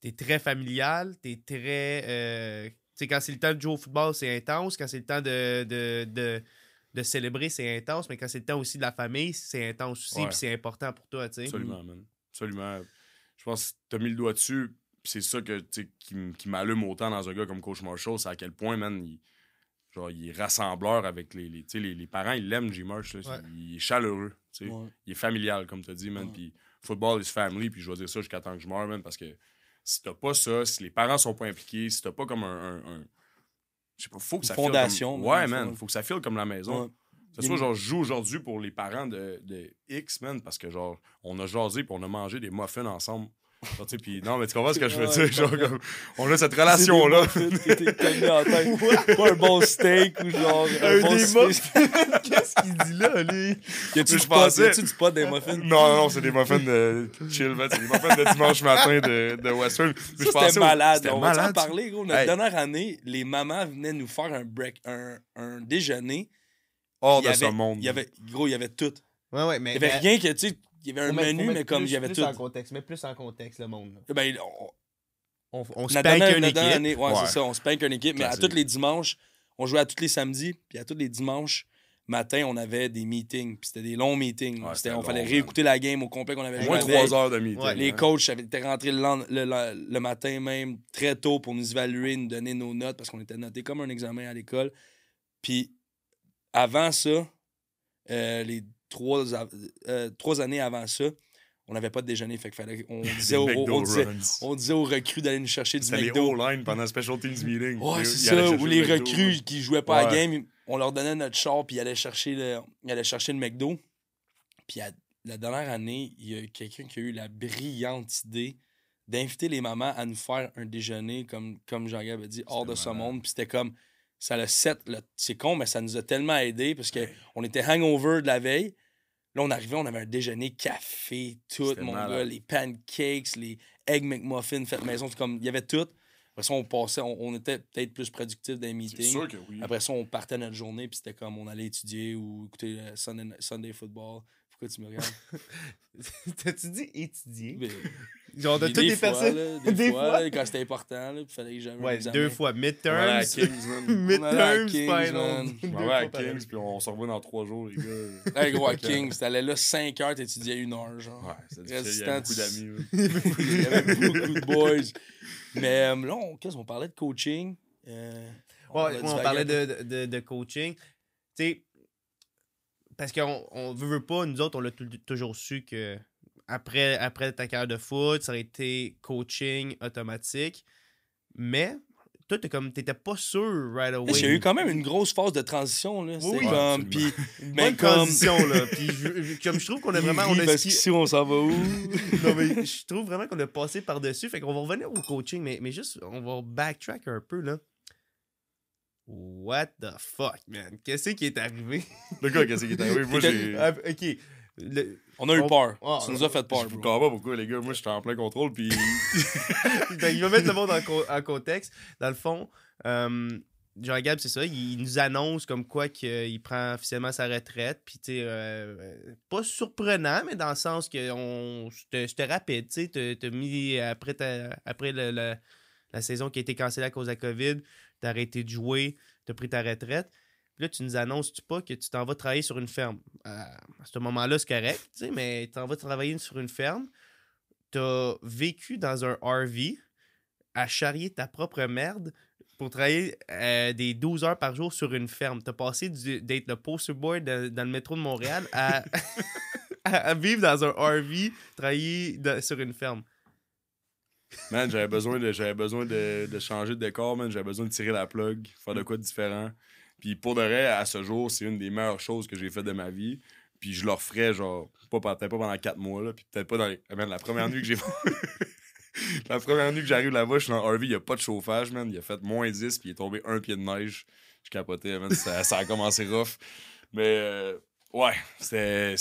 t'es très familial, t'es très... euh, tu sais, quand c'est le temps de jouer au football, c'est intense, quand c'est le temps de... de, de de célébrer, c'est intense, mais quand c'est le temps aussi de la famille, c'est intense aussi, Ouais. puis c'est important pour toi, tu sais. Absolument, man. Absolument. Je pense que tu as mis le doigt dessus. puis c'est ça que, tu sais, qui, qui m'allume autant dans un gars comme Coach Marshall, c'est à quel point, man, il, genre, il est rassembleur avec les, les, tu sais, les, les parents. Ils l'aiment, G. Marsh. Ouais. Il est chaleureux. Ouais. Il est familial, comme tu as dit, man. Ouais. Puis football is family. Puis je vais dire ça jusqu'à temps que je meure, man, parce que si t'as pas ça, si les parents sont pas impliqués, si t'as pas comme un, un- un- Je sais pas, faut que Une ça fondation, comme... Ouais, man, faut que ça file comme la maison. Ouais. C'est soit genre je joue aujourd'hui pour les parents de, de X, man, parce que genre on a jasé puis on a mangé des muffins ensemble. Genre, tu sais, puis non, mais tu comprends ce que je veux Ouais, dire? Genre, comme, on a cette relation-là. T'as mis en tête. [LAUGHS] Pas un bon steak ou genre un, Un bon. [LAUGHS] Qu'est-ce qu'il dit là, lui? Y a-tu Je du pot? pensais- du pot des muffins? Non, non, non, c'est des muffins de chill, man. C'est des muffins de dimanche matin de, de pensais c'était malade. On va en parler, gros? Notre Hey. dernière année, les mamans venaient nous faire un break, un, un déjeuner. Hors de avait- ce monde. Il y avait, gros, il y avait tout. Ouais, ouais, mais. Il y avait rien que, tu sais, il y avait un menu, mais comme il y avait plus tout. en contexte, mais plus en contexte, le monde. Ben, on, On, on se dernière- une équipe. année, ouais, Ouais. c'est ça, on se pank une équipe, mais à tous les dimanches, on jouait à tous les samedis, puis à tous les dimanches matin, on avait des meetings, puis c'était des longs meetings. Ouais, on fallait réécouter la game au complet qu'on avait joué. moins trois heures de meeting. Ouais, Les hein. coachs avaient été rentrés le- le- le matin même, très tôt, pour nous évaluer, nous donner nos notes, parce qu'on était notés comme un examen à l'école. Puis, avant ça, euh, les trois, euh, trois années avant ça, on n'avait pas de déjeuner. Fait que fallait, [LAUGHS] on, disait on, disait, on disait aux recrues d'aller nous chercher du les McDo. O-line pendant le Special Teams Meeting. Ouais, c'est ça. Ou le les recrues qui jouaient pas à game, on leur donnait notre char, puis ils allaient chercher le, ils allaient chercher le McDo. Puis à- la dernière année, il y a quelqu'un qui a eu la brillante idée d'inviter les mamans à nous faire un déjeuner, comme, comme Jean-Gab a dit, hors de ce monde. Puis c'était comme, ça le set, le- c'est con, mais ça nous a tellement aidé parce que on était hangover de la veille. Là, on arrivait, on avait un déjeuner café, tout, mon malade. gars, les pancakes, les egg McMuffins fait maison, comme, il y avait tout. Après ça, on passait, on, on était peut-être plus productifs dans les C'est meetings. sûr que oui. Après ça, on partait notre journée, puis c'était comme on allait étudier ou écouter le Sunday, Sunday Football. Pourquoi tu me regardes? [LAUGHS] T'as-tu dit étudier? Mais- [LAUGHS] Genre de Des toutes les fois, personnes? là, [LAUGHS] des, Des fois, fois? là, quand c'était important, là, puis fallait que un Ouais, deux fois. On Midterms. On Midterms. Deux On fois va à. Kings, puis on se revoit dans trois jours, les gars. Hey, gros, à Kings, t'allais là 5 heures, t'étudiais une heure, genre. Ouais, c'est difficile. Il y Restant, a beaucoup d'amis. Il y avait beaucoup de boys. Mais euh, là, on, qu'est-ce qu'on parlait de coaching? Euh, Ouais, a ouais, on parlait de coaching. Tu sais, parce qu'on on veut, veut pas, nous autres, on l'a tou- toujours su que après, après ta carrière de foot, ça aurait été coaching automatique. Mais toi, t'es comme, t'étais pas sûr right away. J'ai eu quand même une grosse phase de transition, là. Oui, comme... Puis, une mais bonne comme- transition, là. [LAUGHS] Puis je- je- comme je trouve qu'on a vraiment... On a parce ski- qu'ici, on s'en va où? [LAUGHS] non, mais je trouve vraiment qu'on a passé par-dessus. Fait qu'on va revenir au coaching, mais, mais juste, on va backtrack un peu, là. What the fuck, man? Qu'est-ce qui est arrivé? Le gars, qu'est-ce qui est arrivé? Moi, j'ai. Ah, ok. Le- On a eu On- peur. Ah, ça nous a fait Je peur, vous bro. comprends pas pourquoi, les gars. Moi, j'étais en plein contrôle, puis. [LAUGHS] [LAUGHS] Ben, il va mettre le monde en, co- en contexte. Dans le fond, euh, Jean Gab, c'est ça, il, il nous annonce comme quoi qu'il prend officiellement sa retraite. Puis, tu sais, euh, pas surprenant, mais dans le sens que on, c'était c'était rapide. Tu sais, mis après, ta- après le- le- la saison qui a été cancellée à cause de la COVID, t'as arrêté de jouer, t'as pris ta retraite. Puis là, tu nous annonces-tu pas que tu t'en vas travailler sur une ferme? Euh, à ce moment-là, c'est correct, tu mais tu t'en vas travailler sur une ferme. T'as vécu dans un RV à charrier ta propre merde pour travailler euh, des 12 heures par jour sur une ferme. T'as passé d'être le poster boy dans le métro de Montréal à, [LAUGHS] vivre dans un RV, travailler sur une ferme. Man, j'avais besoin, de, j'avais besoin de, de changer de décor, man. J'avais besoin de tirer la plug, faire de quoi de différent. Puis pour de vrai, à ce jour, c'est une des meilleures choses que j'ai faites de ma vie. Puis je le referais, genre, pas, peut-être pas pendant quatre mois, là. Puis peut-être pas dans les... Man, la première nuit que j'ai... [LAUGHS] la première nuit que j'arrive là-bas, je suis dans RV, il n'y a pas de chauffage, man. Il a fait moins 10, puis il est tombé un pied de neige. Je capotais, man. Ça, ça a commencé rough. Mais, euh, ouais. C'était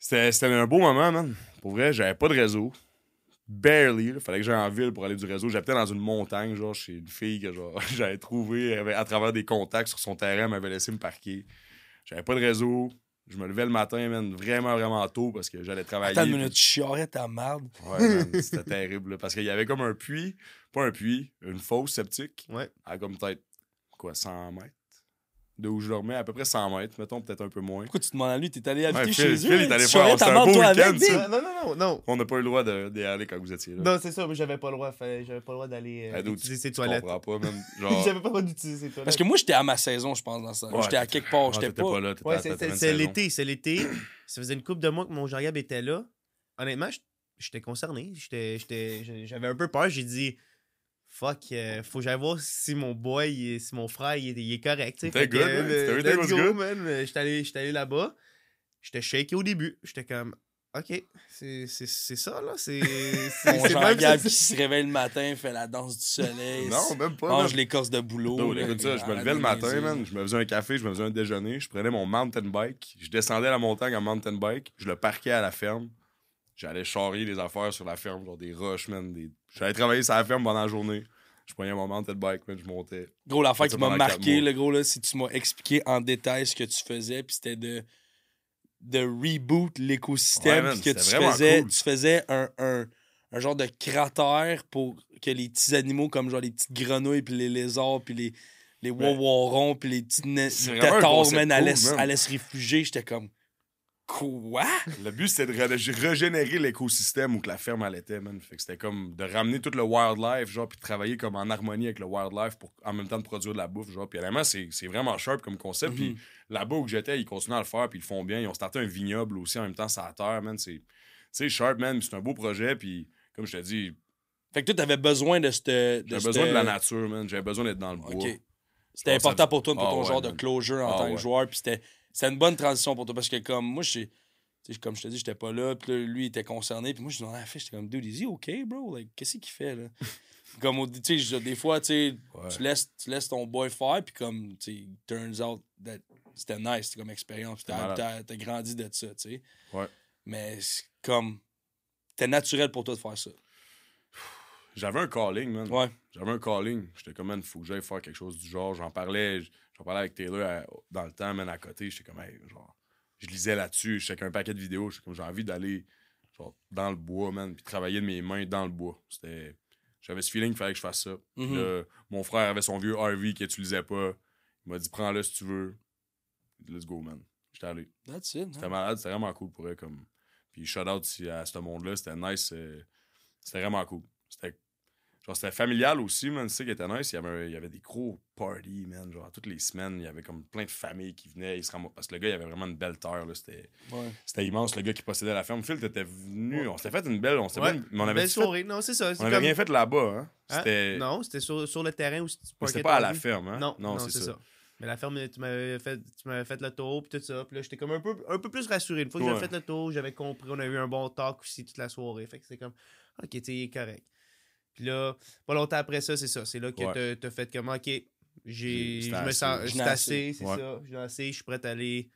c'était un beau moment, man. Pour vrai, j'avais pas de réseau. Barely. Il fallait que j'aille en ville pour aller du réseau. J'habitais dans une montagne, genre, chez une fille que genre, [LAUGHS] j'avais trouvée à travers des contacts sur son terrain. Elle m'avait laissé me parquer. J'avais pas de réseau. Je me levais le matin, man, vraiment, vraiment tôt parce que j'allais travailler. Attends une minute, tu chiarais ta merde. Ouais, [LAUGHS] c'était terrible. là, parce qu'il y avait comme un puits, pas un puits, une fosse septique, Ouais. à comme peut-être, quoi, 100 mètres? De où je dormais, à peu près 100 mètres, mettons, peut-être un peu moins. Pourquoi tu demandes à lui? T'es allé habiter Ouais, chez Phil- eux? Phil est allé faire- ta un beau toi, week-end, avec, ça. Big? Non, non, non, non. On n'a pas eu le droit d'y aller quand vous étiez là. Non, c'est ça, mais j'avais pas le droit, j'avais pas le droit d'aller euh, utiliser ses toilettes. comprends pas. [LAUGHS] Genre, j'avais pas le droit d'utiliser ses toilettes. Parce que moi, j'étais à ma saison, je pense, dans ça. Ouais, j'étais à quelque part. ah, J'étais pas... là, Ouais, c'est- l'été, c'est l'été. ça faisait une couple de mois que mon Jean-Gab était là. Honnêtement, j'étais concerné. J'étais- j'étais- J'avais un peu peur. J'ai dit, fuck, euh, faut que j'aille voir si mon boy, si mon frère, il est, il est correct. que, good, euh, man. let's go, good. man. Euh, J'étais allé, j'étais allé là-bas. J'étais shaké au début. J'étais comme, ok, c'est c'est- c'est ça, là. C'est [LAUGHS] c'est- Mon c'est Jean même Gab ça- qui se réveille le matin, fait la danse du soleil. Non, même pas. mange man. l'écorce de boulot. Là, écoute ça, je me levais le matin, man. Je me faisais un café, je me faisais un déjeuner. Je prenais mon mountain bike. Je descendais la montagne en mountain bike. Je le parquais à la ferme. J'allais charrier des affaires sur la ferme, genre des roches, man. Des... J'allais travailler sur la ferme pendant la journée. Je prenais mon mountain bike, man. Je montais. Gros, l'affaire qui m'a marqué, le gros, là, c'est que tu m'as expliqué en détail ce que tu faisais, puis c'était de, de reboot l'écosystème, puis que tu faisais, cool. tu faisais un, un, un genre de cratère pour que les petits animaux comme genre les petites grenouilles, puis les lézards, puis les, les Ben, wawarons, puis les petits un allaient, cool, allaient se réfugier. J'étais comme, quoi? Le but, c'était de ré- régénérer l'écosystème où que la ferme elle était, man. Fait que c'était comme de ramener tout le wildlife, genre, puis de travailler comme en harmonie avec le wildlife pour en même temps de produire de la bouffe, genre. Puis honnêtement, c'est c'est vraiment sharp comme concept. Puis Mhm. là-bas où j'étais, ils continuent à le faire, puis ils le font bien. Ils ont starté un vignoble aussi en même temps, ça à terre, man. C'est sharp, man. C'est un beau projet, puis comme je te dis, Fait que toi, t'avais besoin de cette. j'avais besoin de la nature, man. J'avais besoin d'être dans le bois. C'était important ça- pour toi, pour Ah ton ouais, genre de closure en Ah tant que joueur. Puis c'était c'était une bonne transition pour toi parce que, comme moi, je sais, comme je te dis, j'étais pas là. Puis là, lui, il était concerné. Puis moi, je lui la fille, j'étais comme, dude, is he OK, bro? Like, qu'est-ce qu'il fait, là? [LAUGHS] comme, tu sais, des fois, tu sais, Ouais. tu laisses, tu laisses ton boy faire. Puis comme, tu turns out that c'était nice comme expérience. T'as- t'as grandi de ça, tu sais. Ouais. Mais c'est comme, c'était naturel pour toi de faire ça. J'avais un calling, man. Ouais. J'avais un calling. J'étais comme, man, faut que j'aille faire quelque chose du genre. J'en parlais, j'en parlais avec Taylor à- dans le temps, man, à côté. J'étais comme, hey, genre, je lisais là-dessus. J'étais avec un paquet de vidéos. J'étais comme, j'ai envie d'aller, genre, dans le bois, man, puis travailler de mes mains dans le bois. C'était. J'avais ce feeling qu'il fallait que je fasse ça. Mhm. là, mon frère avait son vieux RV qu'il utilisait pas. Il m'a dit, prends-le si tu veux. Let's go, man. J'étais allé. That's it. C'était hein. malade, c'était vraiment cool pour eux. Comme... Puis shout out à ce monde-là, c'était nice. euh, C'était vraiment cool. C'était genre c'était familial aussi, man. C'est ça qui était nice. Il y, avait, il y avait des gros parties, man. Genre toutes les semaines, il y avait comme plein de familles qui venaient. Se Parce que le gars, il avait vraiment une belle terre. là. C'était Ouais. c'était immense, le gars qui possédait la ferme. Phil, t'étais venu. On s'était fait une belle. On s'était Ouais, bien- mais on avait, belle fait- soirée. Non, c'est ça. c'est on avait rien fait là-bas, hein. Hein? Non, c'était sur, sur le terrain où c'était pas à ton la ferme, hein? Non, non, c'est ça. Mais la ferme, tu m'avais fait, tu m'avais fait le tour, puis tout ça. Puis là, j'étais comme un peu, un peu plus rassuré. Une fois que j'avais fait le tour, j'avais compris, on a eu un bon talk aussi toute la soirée. Fait que c'était comme, ok, tu correct. Puis là, pas longtemps après ça, c'est ça. C'est là que Ouais. t'as- t'as fait comme, ok, j'ai, je me sens, c'est assez. c'est Ouais. ça. J'ai assez, je suis prêt à aller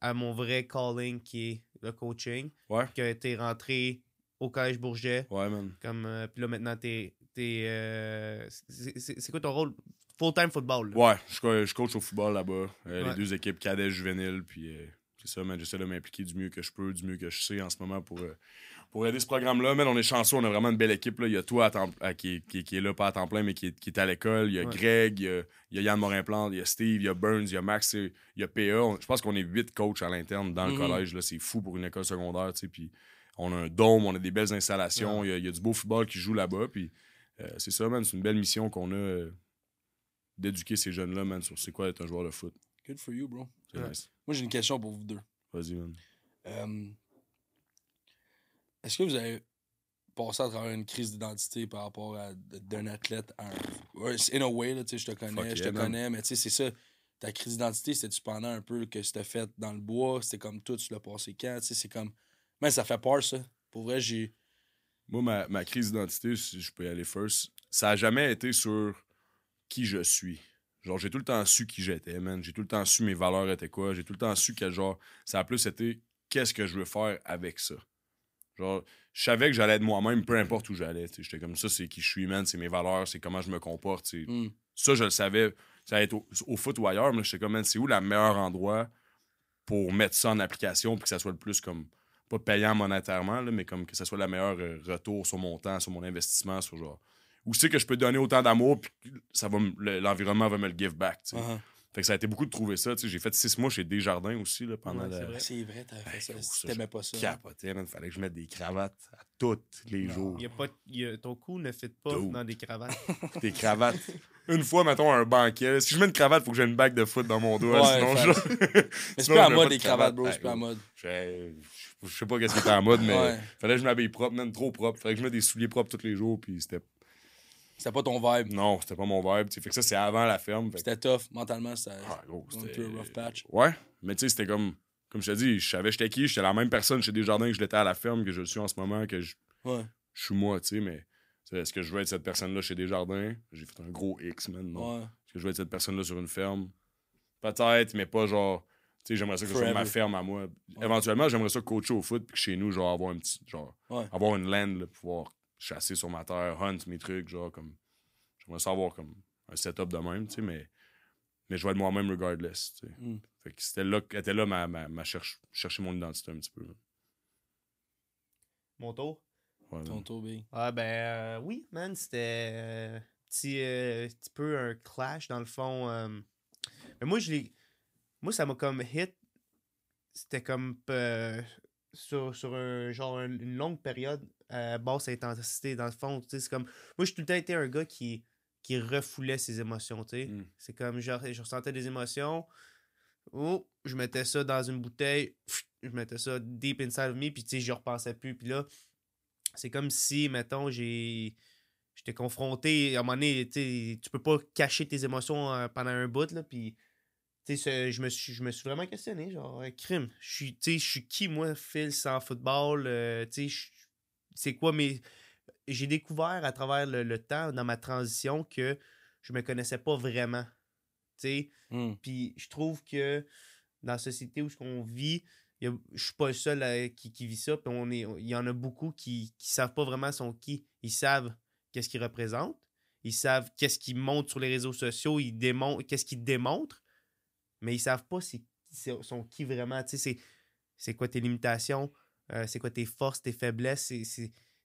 à mon vrai calling qui est le coaching. Ouais. Que t'es rentré au Collège Bourget. Ouais, man. Comme, euh, puis là, maintenant, t'es. euh, c'est quoi ton rôle? Full-time football. là. Ouais, je, je coach au football là-bas. euh, Ouais. Les deux équipes cadets, juvéniles. Puis euh, c'est ça, man. J'essaie de m'impliquer du mieux que je peux, du mieux que je sais en ce moment pour, euh, pour aider ce programme-là. Man, on est chanceux, on a vraiment une belle équipe. Là. Il y a toi à temps- à- qui, qui- qui est là, pas à temps plein, mais qui est, qui est à l'école. Il y a Ouais. Greg, il y a, il y a Yann Morin-Plante, il y a Steve, il y a Burns, il y a Max, il y a PA. On- je pense qu'on est huit coachs à l'interne dans le Mhm. collège. là. C'est fou pour une école secondaire. tu sais, Puis on a un dôme, on a des belles installations. Il y a- il y, a du beau football qui joue là-bas. Puis euh, c'est ça, man. C'est une belle mission qu'on a. euh, d'éduquer ces jeunes-là, man, sur c'est quoi être un joueur de foot. Good for you, bro. Ouais. nice. Moi, j'ai une question pour vous deux. Vas-y, man. Euh, Est-ce que vous avez passé à travers une crise d'identité par rapport à d'un athlète à un. In a way, là, tu sais, je te connais, je yeah, te man. connais, mais tu sais, c'est ça. Ta crise d'identité, c'était-tu pendant un peu que c'était fait dans le bois? C'était comme tout, tu l'as passé quand? Tu sais, c'est comme. Mais ça fait peur, ça. Pour vrai, j'ai. Moi, ma, ma crise d'identité, si je peux y aller first, ça a jamais été sur qui je suis. Genre, j'ai tout le temps su qui j'étais, man. J'ai tout le temps su mes valeurs étaient quoi. J'ai tout le temps su que, genre, ça a plus été qu'est-ce que je veux faire avec ça. Genre, je savais que j'allais être moi-même, peu importe où j'allais. J'étais comme ça, c'est qui je suis, man. C'est mes valeurs, c'est comment je me comporte. Hmm. Ça, je le savais. Ça allait être au, au foot ou ailleurs, mais j'étais comme, man, c'est où le meilleur endroit pour mettre ça en application puis que ça soit le plus comme pas payant monétairement, là, mais comme que ça soit le meilleur euh, retour sur mon temps, sur mon investissement, sur genre. Où c'est que je peux donner autant d'amour puis que ça va l'environnement va me le give back. sais. Fait que ça a été beaucoup de trouver ça. tu sais. J'ai fait six mois chez Desjardins aussi là, pendant Ouais, c'est la- vrai. C'est vrai, t'avais fait Hey, ça. t'aimais pas ça. capotais, man. Fallait que je mette des cravates à tous les Non. jours. Il y a pas, il y a- ton cou ne fit pas dans des cravates. [LAUGHS] Des cravates. Une fois, mettons, un banquet. Si je mets une cravate, faut que j'ai une bague de foot dans mon doigt. Ouais, sinon, je... Mais c'est [LAUGHS] je mets mode pas les cravates, cravate. bro. C'est à gros. mode. Je je sais pas qu'est-ce qui était en mode, mais Ouais. fallait que je m'habille propre, même trop propre. Fallait que je mette des souliers propres tous les jours, puis c'était. C'était pas ton vibe. Non, c'était pas mon vibe. Fait que ça, c'est avant la ferme. fait C'était tough. Mentalement, c'était. Ah, c'était- through a rough patch. Ouais, mais tu sais, c'était comme. Comme je te dis, je savais j'étais qui. J'étais la même personne chez Desjardins que je l'étais à la ferme, que je le suis en ce moment, que je, Ouais. je suis moi, tu sais, mais. Est-ce que je veux être cette personne-là chez Desjardins? J'ai fait un gros X, man. Non. Ouais. Est-ce que je veux être cette personne-là sur une ferme? Peut-être, mais pas genre. Tu sais, j'aimerais ça que ce soit ma ferme à moi. Éventuellement, j'aimerais ça coacher au foot, puis que chez nous, genre, avoir un petit. Genre, Ouais. avoir une land, là, pouvoir chasser sur ma terre, hunt mes trucs, genre, comme. J'aimerais ça avoir comme un setup de même, tu sais, mais. Mais je vais être moi-même regardless, tu sais. Mm. Fait que c'était là, était là ma, ma, ma cherche, chercher mon identité un petit peu. là. Mon tour? Ouais, Ton tour, big. Ah ben euh, oui, man, c'était euh, petit, euh, petit peu un clash dans le fond. euh. Mais moi, je l'ai. Moi, ça m'a comme hit. C'était comme euh, sur, sur un, genre un- une longue période à basse intensité. Dans le fond, tu sais, c'est comme. Moi, j'ai tout le temps été un gars qui, qui refoulait ses émotions, tu sais. Mm. C'est comme, genre, je ressentais des émotions. Oh, je mettais ça dans une bouteille. Je mettais ça deep inside of me, puis tu sais, j'y repensais plus. Puis là, c'est comme si, mettons, j'ai. J'étais confronté, à un moment donné, tu peux pas cacher tes émotions euh, pendant un bout, là, puis. Ce- je me, suis, je me suis vraiment questionné, genre, euh, crime. Je suis, qui, moi, Phil, sans football? euh, c'est quoi mes. J'ai découvert à travers le, le temps, dans ma transition, que je me connaissais pas vraiment. Tu sais, Mm. puis je trouve que dans la société où on vit, je suis pas le seul à- qui, qui vit ça. Puis on est, il y en a beaucoup qui ne savent pas vraiment son qui. Ils savent qu'est-ce qu'ils représentent. Ils savent qu'est-ce qu'ils montrent sur les réseaux sociaux. Ils démontrent qu'est-ce qu'ils démontrent. Mais ils savent pas c'est, c'est- son qui vraiment. Tu sais, c'est, c'est quoi tes limitations, euh, c'est quoi tes forces, tes faiblesses. C'est,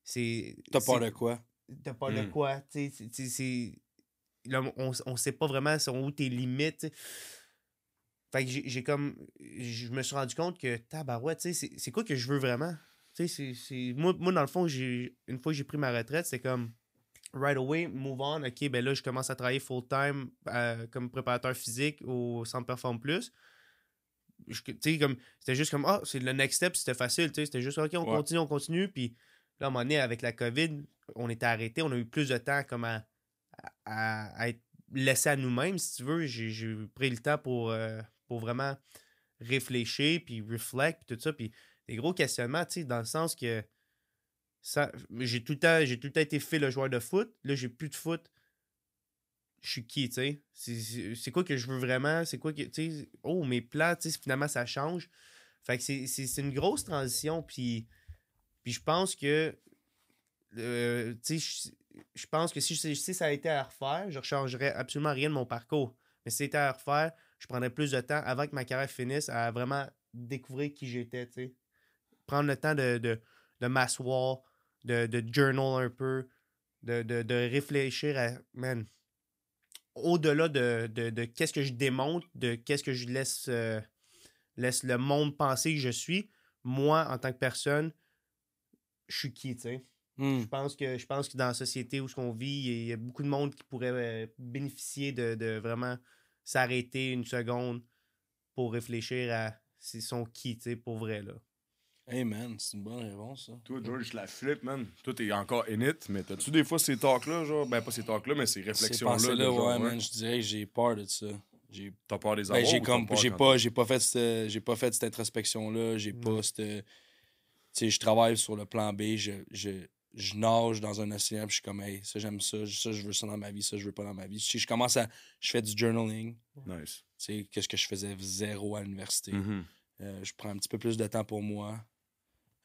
c'est, T'as peur de quoi? T'as peur de Mm. quoi? Tu sais, c'est- là, on, on sait pas vraiment sont où tes limites. Fait que j'ai j'ai comme. Je me suis rendu compte que, tabarouette, tu sais, c'est- c'est quoi que je veux vraiment? Tu sais, c'est- c'est- Moi, moi, dans le fond, j'ai une fois que j'ai pris ma retraite, c'est comme. Right away, move on. Ok, ben là, je commence à travailler full-time euh, comme préparateur physique au Centre Perform Plus. Comme. C'était juste comme, ah, c'est le next step, c'était facile, tu sais. C'était juste, ok, on Ouais. continue, on continue. Puis là, à un moment donné, avec la COVID, on était arrêté. On a eu plus de temps comme à, à, à être laissé à nous-mêmes, si tu veux. J'ai pris le temps pour, euh, pour vraiment réfléchir, puis reflect, puis tout ça. Puis des gros questionnements, tu sais, dans le sens que j'ai tout le temps tout le été fait le joueur de foot. Là, j'ai plus de foot. Je suis qui, tu sais? C'est- quoi que je veux vraiment? C'est quoi que, tu? Oh, mes plans, tu sais, finalement, ça change. Fait que c'est- une grosse transition, puis, je pense que, euh, tu sais, je- je pense que si, si ça a été à refaire, je ne changerais absolument rien de mon parcours. Mais si c'était à refaire, je prendrais plus de temps avant que ma carrière finisse à vraiment découvrir qui j'étais, tu sais. Prendre le temps de, de, de m'asseoir, de, de journal un peu, de, de, de réfléchir à, man, au-delà de, de, de qu'est-ce que je démontre, de qu'est-ce que je laisse, euh, laisse le monde penser que je suis, moi, en tant que personne, je suis qui, tu sais. Mm. Je pense que je pense que dans la société où on vit, il y a beaucoup de monde qui pourrait euh, bénéficier de, de vraiment s'arrêter une seconde pour réfléchir à c'est son qui, tu sais, pour vrai, là. Hey man, c'est une bonne réponse, ça. Toi, George, je la flippe, man. Toi, t'es encore in it, mais t'as-tu des fois ces talks-là, genre, ben pas ces talks-là, mais ces Ces réflexions-là? pensées-là, genre, ouais, man, je dirais que j'ai peur de ça. J'ai T'as peur des Ben, avoir j'ai comme j'ai pas j'ai pas fait cette j'ai pas fait cette introspection là j'ai pas cette tu sais je travaille sur le plan B je, je, je nage dans un océan puis je suis comme hey ça j'aime ça ça je veux ça dans ma vie ça je veux pas dans ma vie Tu sais, je commence à je fais du journaling Nice. tu sais qu'est-ce que je faisais zéro à l'université Mhm. Euh, je prends un petit peu plus de temps pour moi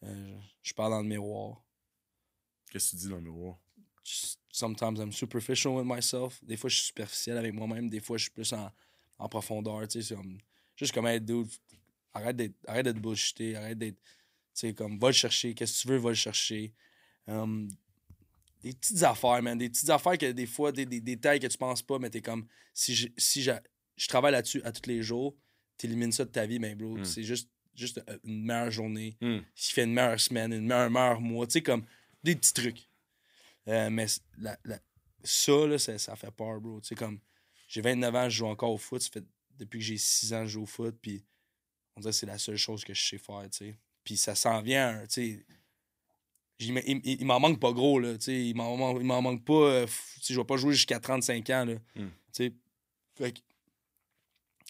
Euh, je parle dans le miroir Qu'est-ce que tu dis dans le miroir? Sometimes I'm superficial with myself. Des fois, je suis superficiel avec moi-même. Des fois, je suis plus en, en profondeur. Tu sais, c'est comme, juste comme, hey, dude, arrête d'être, arrête d'être bullshité, arrête d'être, tu sais, comme, va le chercher. Qu'est-ce que tu veux, va le chercher. Um, des petites affaires, man. Des petites affaires que des fois, des, des détails que tu penses pas, mais t'es comme, si je, si je, je travaille là-dessus à tous les jours, t'élimines ça de ta vie, mais bro, Mm. c'est juste, juste une meilleure journée Mm. qui fait une meilleure semaine, une meilleure, meilleur mois, tu sais, comme des petits trucs. Euh, mais c- la, la- ça, là, ça, ça fait peur, bro. Tu sais, comme, j'ai 29 ans, je joue encore au foot. Ça fait depuis que j'ai 6 ans, je joue au foot, puis on dirait que c'est la seule chose que je sais faire, tu sais. Puis ça s'en vient, tu sais. il, il- m'en manque pas gros, là. tu sais, Il m'en manque pas. euh, f- tu sais, je vais pas jouer jusqu'à 35 ans, là. Hmm. Tu sais, Fait que,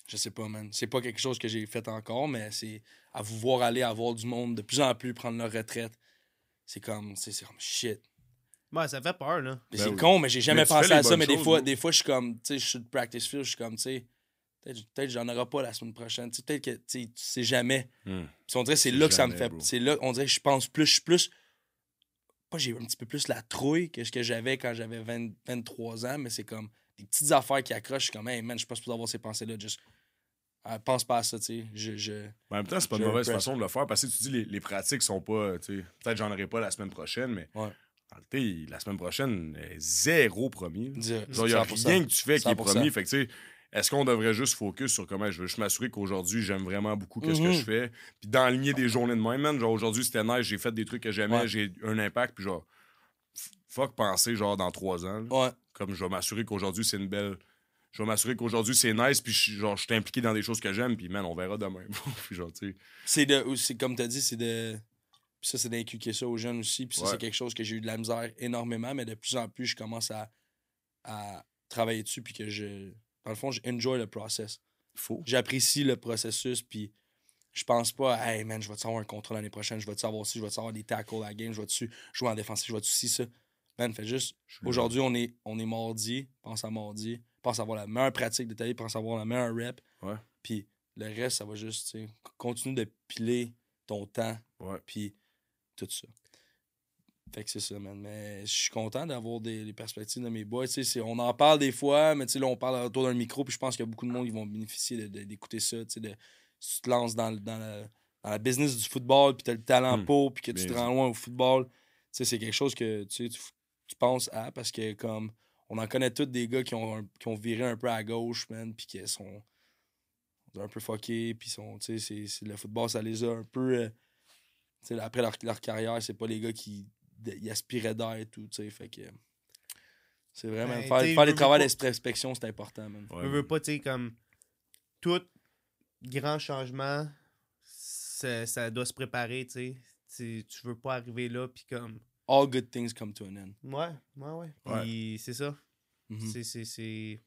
je sais pas, man. C'est pas quelque chose que j'ai fait encore, mais c'est à vous voir aller, à voir du monde de plus en plus prendre leur retraite. C'est comme, c'est c'est comme shit. Ouais, ça fait peur, là. Ben c'est oui. con, mais j'ai jamais Mais pensé à ça. Mais des choses, fois, des fois, je suis comme, tu sais, je suis de practice field, je suis comme, tu sais, peut-être peut-être j'en aurai pas la semaine prochaine. Tu sais, peut-être que, tu sais, tu sais jamais. Puis on dirait que c'est C'est là que ça me fait. C'est là, on dirait que je pense plus, je suis plus. Pas, j'ai un petit peu plus la trouille que ce que j'avais quand j'avais 20 23 ans, mais c'est comme des petites affaires qui accrochent. Je suis comme, hey man, je suis pas supposé avoir ces pensées-là. Juste, ah, pense pas à ça, tu sais. Je, je... En même temps, c'est pas une mauvaise façon de le faire parce que tu dis les, les pratiques sont pas. tu sais, Peut-être j'en aurai pas la semaine prochaine, mais Ouais. en réalité, la semaine prochaine, euh, zéro premier. Il n'y a 100%. rien que tu fais qui est 100%. premier. Fait que, tu sais, est-ce qu'on devrait juste focus sur comment je veux juste m'assurer qu'aujourd'hui, j'aime vraiment beaucoup ce que Mhm. je fais. Puis d'enligner des journées de même, man. Genre, aujourd'hui, c'était nice, j'ai fait des trucs que j'aimais, Ouais. j'ai un impact. Puis, genre, fuck penser, genre, dans trois ans. là. Ouais. Comme je vais m'assurer qu'aujourd'hui, c'est une belle. Je vais m'assurer qu'aujourd'hui, c'est nice. Puis, je- genre, je suis impliqué dans des choses que j'aime. Puis, man, on verra demain. [LAUGHS] C'est de. Comme tu as dit, c'est de. Puis ça, c'est d'inculquer ça aux jeunes aussi. Puis ça, Ouais. c'est quelque chose que j'ai eu de la misère énormément, mais de plus en plus, je commence à, à travailler dessus. Puis que je. Dans le fond, j'enjoy le process. Faut. J'apprécie le processus. Puis je pense pas, hey man, je vais te avoir un contrat l'année prochaine, je vais te savoir si, je vais te savoir des tackles à la game, je vais te jouer en défensif, je vais te ci, ça. Man, fais juste. Aujourd'hui, on est, on est mardi, pense à mardi, pense avoir la meilleure pratique de ta vie, pense avoir la meilleure rep. Ouais. Puis le reste, ça va juste, tu sais, continue de piler ton temps, Ouais. puis tout ça. Fait que c'est ça, man. Mais je suis content d'avoir des, des perspectives de mes boys. C'est- on en parle des fois, mais là, on parle autour d'un micro, puis je pense qu'il y a beaucoup de monde qui vont bénéficier d'écouter ça. De, si tu te lances dans, le- dans, la, dans la business du football, puis tu as le talent Hmm. pour, puis que tu te rends loin au football, c'est quelque chose que tu, tu penses à, parce que comme on en connaît tous des gars qui ont, un- qui ont viré un peu à gauche, man, puis qui sont un peu fuckés, puis sont, tu sais, c'est- c'est- le football, ça les a un peu. euh, tu sais, après leur, leur carrière, c'est pas les gars qui ils aspiraient d'être, tout, tu sais, fait que. C'est vraiment. Ben, faire faire les travaux d'inspection, c'est important, man. Ouais. Je veux pas, tu sais, comme tout grand changement, ça, ça doit se préparer, tu sais. Tu tu veux pas arriver là, puis comme. All good things come to an end. Ouais, ouais, ouais. Ouais. Puis c'est ça. Mhm. C'est- c'est- c'est.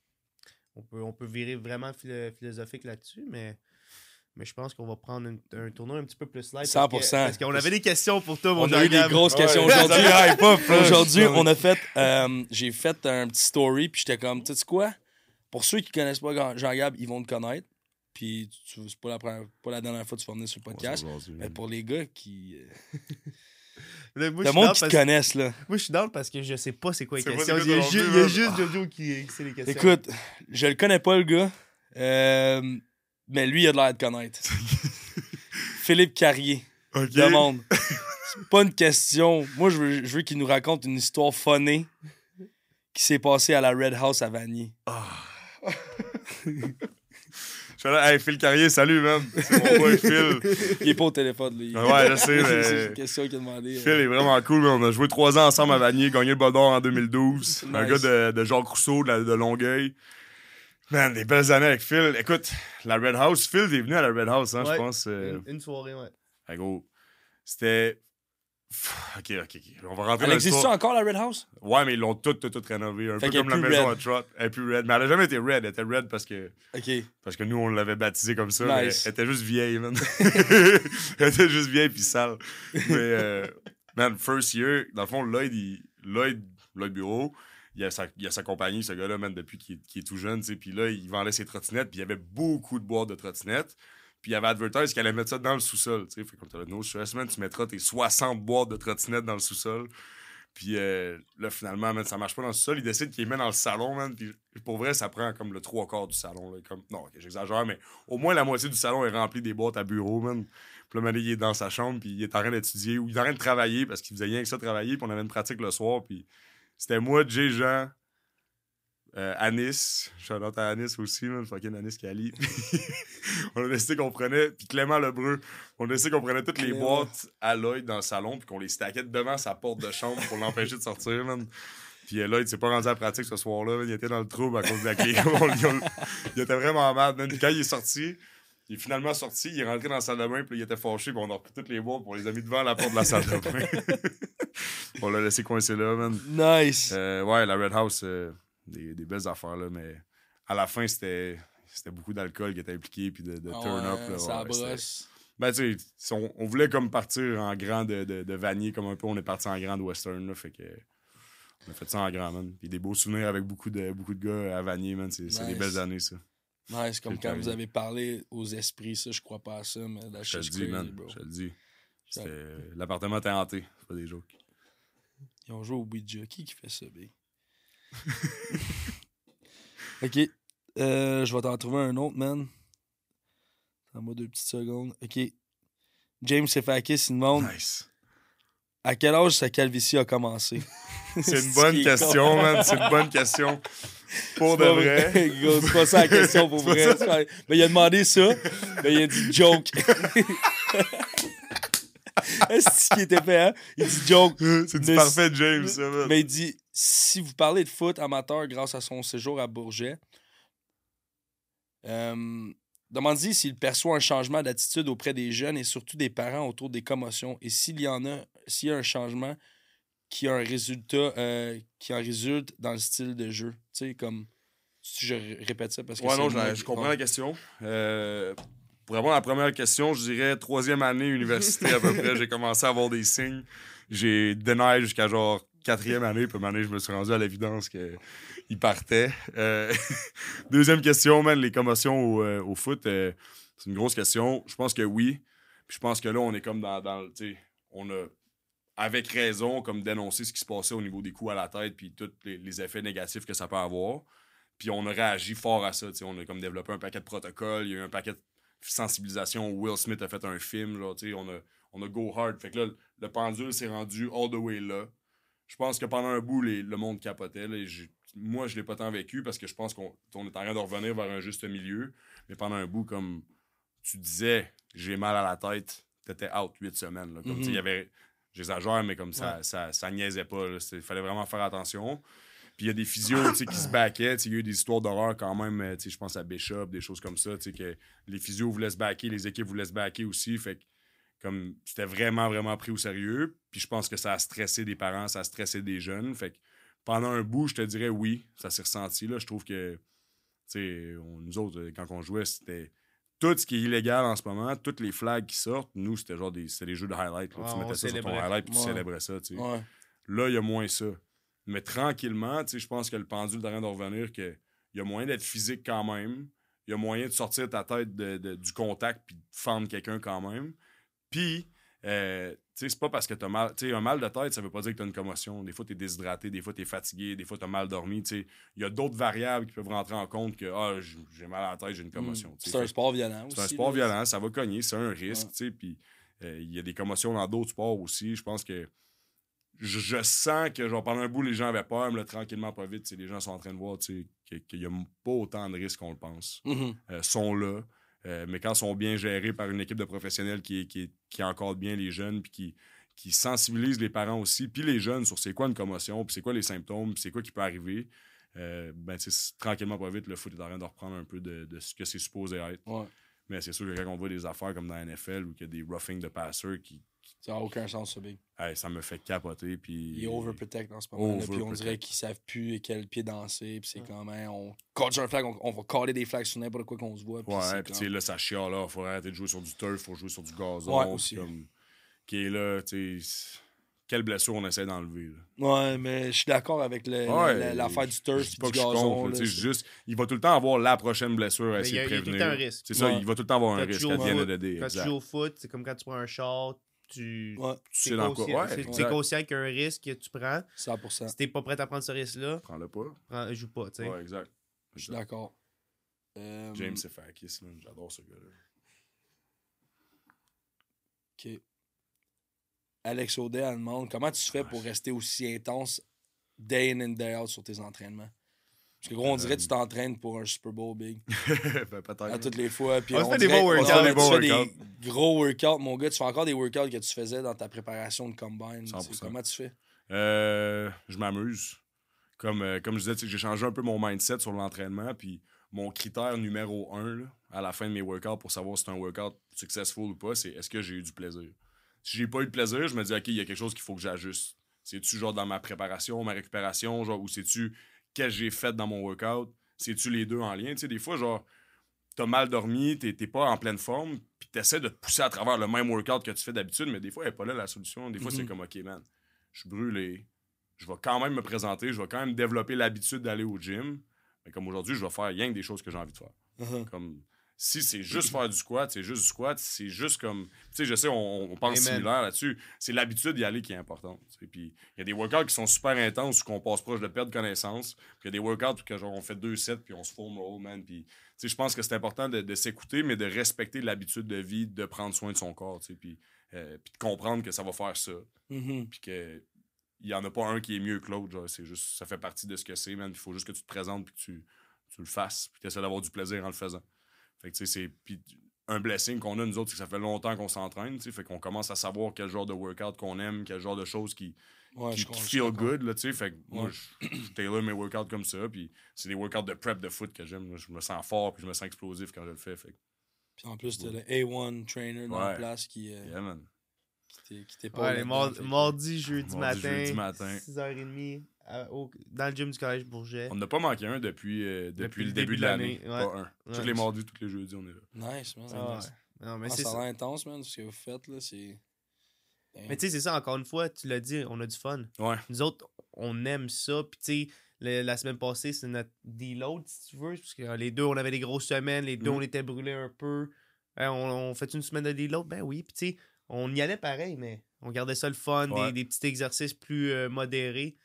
On peut, on peut virer vraiment philo- philosophique là-dessus, mais. Mais je pense qu'on va prendre une- un tournoi un petit peu plus light. parce que- 100%. Parce qu'on avait des questions pour toi, mon On a eu des grosses questions aujourd'hui. là. Aujourd'hui, on a fait. euh, J'ai fait un petit story, puis j'étais comme, tu sais quoi? Pour ceux qui connaissent pas Jean- Jean-Gab, ils vont te connaître. Puis tu- c'est pas la, première- pas la dernière fois que tu vas venir sur le podcast. Mais pour les gars qui. Là, moi, je Le monde qui te connaissent, là. Moi, je suis down parce que je sais pas c'est quoi les questions. Il y a, ju- il y a juste Jojo qui, qui sait les questions. Écoute, je le connais pas, le gars. Euh, mais lui, il a de l'air de connaître. [LAUGHS] Philippe Carrier Ok. demande. C'est pas une question. Moi, je veux, je veux qu'il nous raconte une histoire funnée qui s'est passée à la Red House à Vanier. [LAUGHS] Je suis là, hey, Phil Carrier, salut, man. [LAUGHS] C'est mon boy Phil. Il est pas au téléphone, lui. Ouais, je sais, [LAUGHS] mais- C'est une question qu'il a demandé. Phil est vraiment cool, man. On a joué trois ans ensemble à Vanier, gagné le Ballon d'Or en 2012. Un gars de, de Jacques Rousseau, de, Longueuil. Man, des belles années avec Phil. Écoute, la Red House, Phil est venu à la Red House, hein, Ouais. je pense. euh, Une, une soirée, ouais. ah, gros, c'était. Ok, ok, ok. On va rentrer Elle existe encore, la Red House? Ouais, mais ils l'ont tout, tout, tout rénové. Un Fait peu comme la maison red. à Trot. Elle est plus red. Mais elle a jamais été red. Elle était red parce que, OK. parce que nous, on l'avait baptisée comme ça. Nice. Mais elle était juste vieille, man. [LAUGHS] elle était juste vieille puis sale. Mais, euh, man, first year, dans le fond, Lloyd, il, Lloyd, Lloyd Bureau, il a, sa, il a sa compagnie, ce gars-là, man, depuis qu'il qu'il est tout jeune, tu sais. Puis là, il vendait ses trottinettes, puis il y avait beaucoup de boîtes de trottinettes. Puis il y avait advertise qu'il allait mettre ça dans le sous-sol, tu sais. Fait comme t'as le no stress, man, tu mettras tes 60 boîtes de trottinettes dans le sous-sol. Puis euh, là, finalement, man, ça marche pas dans le sous-sol. Il décide qu'il les met dans le salon, man. Puis pour vrai, ça prend comme le trois quarts du salon. Là, comme... Non, ok, j'exagère, mais au moins la moitié du salon est rempli des boîtes à bureau, man. Puis là, il est dans sa chambre, puis il est en train d'étudier, ou il est en train de travailler, parce qu'il faisait rien que ça travailler, puis on avait une pratique le soir, puis c'était moi, Jay, Jean, euh, Anis, shout out à Anis aussi, man, fucking Anis Kali. [LAUGHS] on a décidé qu'on prenait, puis Clément Lebreu, on a décidé qu'on prenait toutes les boîtes à Lloyd dans le salon, puis qu'on les stackait devant sa porte de chambre pour l'empêcher de sortir, man. Puis euh, Lloyd s'est pas rendu à la pratique ce soir-là, il était dans le trouble à cause de la clé. [LAUGHS] Il était vraiment mad, man. Puis quand il est sorti, Il est finalement sorti, il est rentré dans la salle de bain, puis il était fâché, puis on a repris toutes les boîtes, on les a mis devant la porte de la salle de bain. [LAUGHS] on l'a laissé coincer là, man. Nice. Euh, ouais, la Red House, euh, des, des belles affaires, là, mais à la fin, c'était c'était beaucoup d'alcool qui était impliqué, puis de, de turn ouais, up. Là, ça ouais. Ben, tu sais, on, on voulait comme partir en grand de, de, de Vanier, comme un peu, on est parti en grand de Western, là, fait que. On a fait ça en grand, man. Puis des beaux souvenirs avec beaucoup de, beaucoup de gars à Vanier, man. C'est des belles années, ça. Nice, comme quand vous avez parlé aux esprits, ça, je crois pas à ça, mais la Je te le dis, man. bro. Je te le dis. L'appartement était hanté. C'est pas des jokes. Ils ont joué au Ouija. Qui qui fait ça, big? [LAUGHS] ok. Euh, je vais t'en trouver un autre, man. Attends-moi deux petites secondes. Ok. James Sefakis, il demande Nice. à quel âge sa calvitie a commencé? [LAUGHS] C'est une bonne question, man. C'est une bonne question. Pour de vrai. C'est pas ça la question pour [LAUGHS] vrai. Mais il a demandé ça, mais il a dit joke. [LAUGHS] Est-ce ce qui était fait, hein? Il dit joke. [LAUGHS] C'est du parfait James, ça, man. Mais il dit si vous parlez de foot amateur grâce à son séjour à Bourget, euh, demandez s'il perçoit un changement d'attitude auprès des jeunes et surtout des parents autour des commotions. Et s'il y en a, s'il y a un changement qui a un résultat, euh, qui en résulte dans le style de jeu. Tu sais, comme. Si je ré- répète ça parce que Ouais, non, je, je comprends la question. Euh, pour répondre à la première question, je dirais troisième année université à peu près. [LAUGHS] J'ai commencé à avoir des signes. J'ai denied jusqu'à genre quatrième année. Puis année, je me suis rendu à l'évidence qu'il partait. Euh, [LAUGHS] deuxième question, man, les commotions au, euh, au foot, euh, c'est une grosse question. Je pense que oui. Puis je pense que là, on est comme dans, dans on a avec raison comme dénoncé ce qui se passait au niveau des coups à la tête puis tous les, les effets négatifs que ça peut avoir. Puis on a réagi fort à ça. On a comme développé un paquet de protocoles. Il y a eu un paquet de sensibilisation. Will Smith a fait un film. Là, tu sais. on, a, on a go hard. Fait que là, le, le pendule s'est rendu all the way là. Je pense que pendant un bout, les- le monde capotait. là, et moi, je l'ai pas tant vécu parce que je pense qu'on on est en train de revenir vers un juste milieu. Mais pendant un bout, comme tu disais, j'ai mal à la tête, t'étais out huit semaines. là. Comme, il y avait. J'exagère, mais comme ça, ça, ça niaisait pas. Il fallait vraiment faire attention. Puis il y a des physios qui se baquaient. Il y a eu des histoires d'horreur quand même. euh, Je pense à Bishop, des choses comme ça. que les physios voulaient se baquer, les équipes voulaient se baquer aussi. Fait que comme c'était vraiment, vraiment pris au sérieux. Puis je pense que ça a stressé des parents, ça a stressé des jeunes. Fait que pendant un bout, je te dirais oui, ça s'est ressenti. Là. Je trouve que, on- nous autres, euh, quand on jouait, c'était tout ce qui est illégal en ce moment, toutes les flags qui sortent, nous, c'était genre des, des jeux de highlight. là. Ouais, tu mettais ça sur ton highlight puis tu Ouais. célébrais ça. tu sais. Ouais. Là, il y a moins ça. Mais tranquillement, tu sais, je pense que le pendule est en train de revenir, que il y a moyen d'être physique quand même. Il y a moyen de sortir ta tête de- de- du contact puis de fendre quelqu'un quand même. Puis, euh, tu sais, c'est pas parce que t'as mal. Tu sais, un mal de tête, ça veut pas dire que t'as une commotion. Des fois, t'es déshydraté, des fois, t'es fatigué, des fois, t'as mal dormi. Tu sais, il y a d'autres variables qui peuvent rentrer en compte que, ah, j'ai mal à la tête, j'ai une commotion. tu sais. C'est un sport violent aussi. c'est un sport là. violent, ça va cogner, c'est un risque, Ouais. tu sais, puis euh, il y a des commotions dans d'autres sports aussi. Je pense que je, je sens que, genre, pendant un bout, les gens avaient peur, mais là, tranquillement, pas vite, les gens sont en train de voir, qu'il n'y a pas autant de risques qu'on le pense. Euh, sont là, euh, mais quand ils sont bien gérés par une équipe de professionnels qui, qui, qui encadre bien les jeunes, puis qui, qui sensibilise les parents aussi, puis les jeunes sur c'est quoi une commotion, puis c'est quoi les symptômes, puis c'est quoi qui peut arriver, euh, ben, tranquillement, pas vite, le foot est en train de reprendre un peu de, de ce que c'est supposé être. Ouais. Mais c'est sûr que quand on voit des affaires comme dans la NFL où il y a des roughing de passeurs qui. Ça n'a aucun sens, ce big. hey, ça me fait capoter. Puis... Il overprotect en ce moment. là, Puis on dirait qu'ils savent plus quel pied danser. Puis c'est comme, hein, on un flag, on, on va coller des flags sur n'importe quoi qu'on se voit. Puis Ouais, puis tu sais, comme- là, ça chiale, là. Faut arrêter de jouer sur du turf, faut jouer sur du gazon. Ouais, aussi. Comme... Qui est là, tu sais. Quelle blessure on essaie d'enlever. Ouais, mais je suis d'accord avec le- Ouais, la- l'affaire du turf et pas du que gazon. là, juste, il va tout le temps avoir la prochaine blessure à essayer il de il prévenir. temps un risque. C'est ça, Ouais. il va tout le temps avoir un Quand risque à day, Quand tu joues au foot, c'est comme quand tu prends un shot, tu. Ouais, Tu t'es sais dans quoi. conscient- Ouais, c'est- t'es exact. conscient qu'il y a un risque que tu prends. 100%. Si t'es pas prêt à prendre ce risque-là, Prends-le pas. prends- joue pas, tu sais. Ouais, exact. Je suis d'accord. Euh, James Sefakis, j'adore ce gars-là. OK. Alex Audet, elle demande comment tu fais pour rester aussi intense day in and day out sur tes entraînements? Parce que gros, on dirait que tu t'entraînes pour un Super Bowl big. [LAUGHS] ben, peut-être. À toutes les fois. Puis On se fait des bons on workouts. dirait Des que bons tu fais workouts. des gros workouts, mon gars. Tu fais encore des workouts que tu faisais dans ta préparation de combine. tu sais. 100%. Comment tu fais? Euh, je m'amuse. comme, euh, comme je disais, j'ai changé un peu mon mindset sur l'entraînement. Puis mon critère numéro un là, à la fin de mes workouts pour savoir si c'est un workout successful ou pas, c'est est-ce que j'ai eu du plaisir? Si j'ai pas eu de plaisir, je me dis, OK, il y a quelque chose qu'il faut que j'ajuste. C'est-tu genre dans ma préparation, ma récupération, genre, ou c'est-tu qu'est-ce que j'ai fait dans mon workout? C'est-tu les deux en lien? Tu sais, des fois, genre, t'as mal dormi, t'es t'es pas en pleine forme, puis t'essaies de te pousser à travers le même workout que tu fais d'habitude, mais des fois, elle est pas là la solution. Des fois, c'est Mhm. comme, OK, man, je suis brûlé, je vais quand même me présenter, je vais quand même développer l'habitude d'aller au gym. Mais comme aujourd'hui, je vais faire rien que des choses que j'ai envie de faire. Uh-huh. Comme si c'est juste faire du squat, c'est juste du squat, c'est juste comme. Tu sais, je sais, on, on pense Amen. similaire là-dessus. C'est l'habitude d'y aller qui est importante. tu sais. Puis il y a des workouts qui sont super intenses où qu'on passe proche de perdre connaissance. Puis il y a des workouts où que, genre, on fait deux sets puis on se foam roll, man. Puis tu sais, je pense que c'est important de, de s'écouter, mais de respecter l'habitude de vie, de prendre soin de son corps, tu sais. Puis, euh, puis de comprendre que ça va faire ça. Mhm. Puis que. Il n'y en a pas un qui est mieux que l'autre. C'est juste, ça fait partie de ce que c'est, man. Il faut juste que tu te présentes puis que tu, tu le fasses. Puis tu essaies d'avoir du plaisir en le faisant. Fait que, tu sais, c'est. Puis un blessing qu'on a, nous autres, c'est que ça fait longtemps qu'on s'entraîne, tu sais. Fait qu'on commence à savoir quel genre de workout qu'on aime, quel genre de choses qui, Ouais, qui, feel good, là, tu sais. Fait que moi, je, je tailor mes workouts comme ça. Puis c'est des workouts de prep de foot que j'aime. Je me sens fort puis je me sens explosif quand je le fais. Fait que, Puis en plus, t'as le A1 trainer dans la place qui, euh, yeah, man. qui t'est- que- mardi, jeudi Mardi, matin. jeudi matin. 6h30 à- au- dans le gym du collège Bourget. On n'a pas manqué un depuis, euh, depuis, le début de l'année. ouais. Pas un. Tous les mardis, tous les jeudis, on est là. Nice, man. Ah, nice. ouais. Non, mais Ah, c'est ça intense, man, ce que vous faites, là, c'est... Mais tu sais, c'est ça, encore une fois, tu l'as dit, on a du fun. Ouais. Nous autres, on aime ça. Puis, tu sais, le- la semaine passée, c'est notre deload, si tu veux. Parce que euh, les deux, on avait des grosses semaines. Les deux, Mhm. on était brûlés un peu. Hein, on, on fait une semaine de deload? Ben oui. Puis, tu sais, on y allait pareil, mais on gardait ça le fun. Des, petits exercices plus euh, modérés.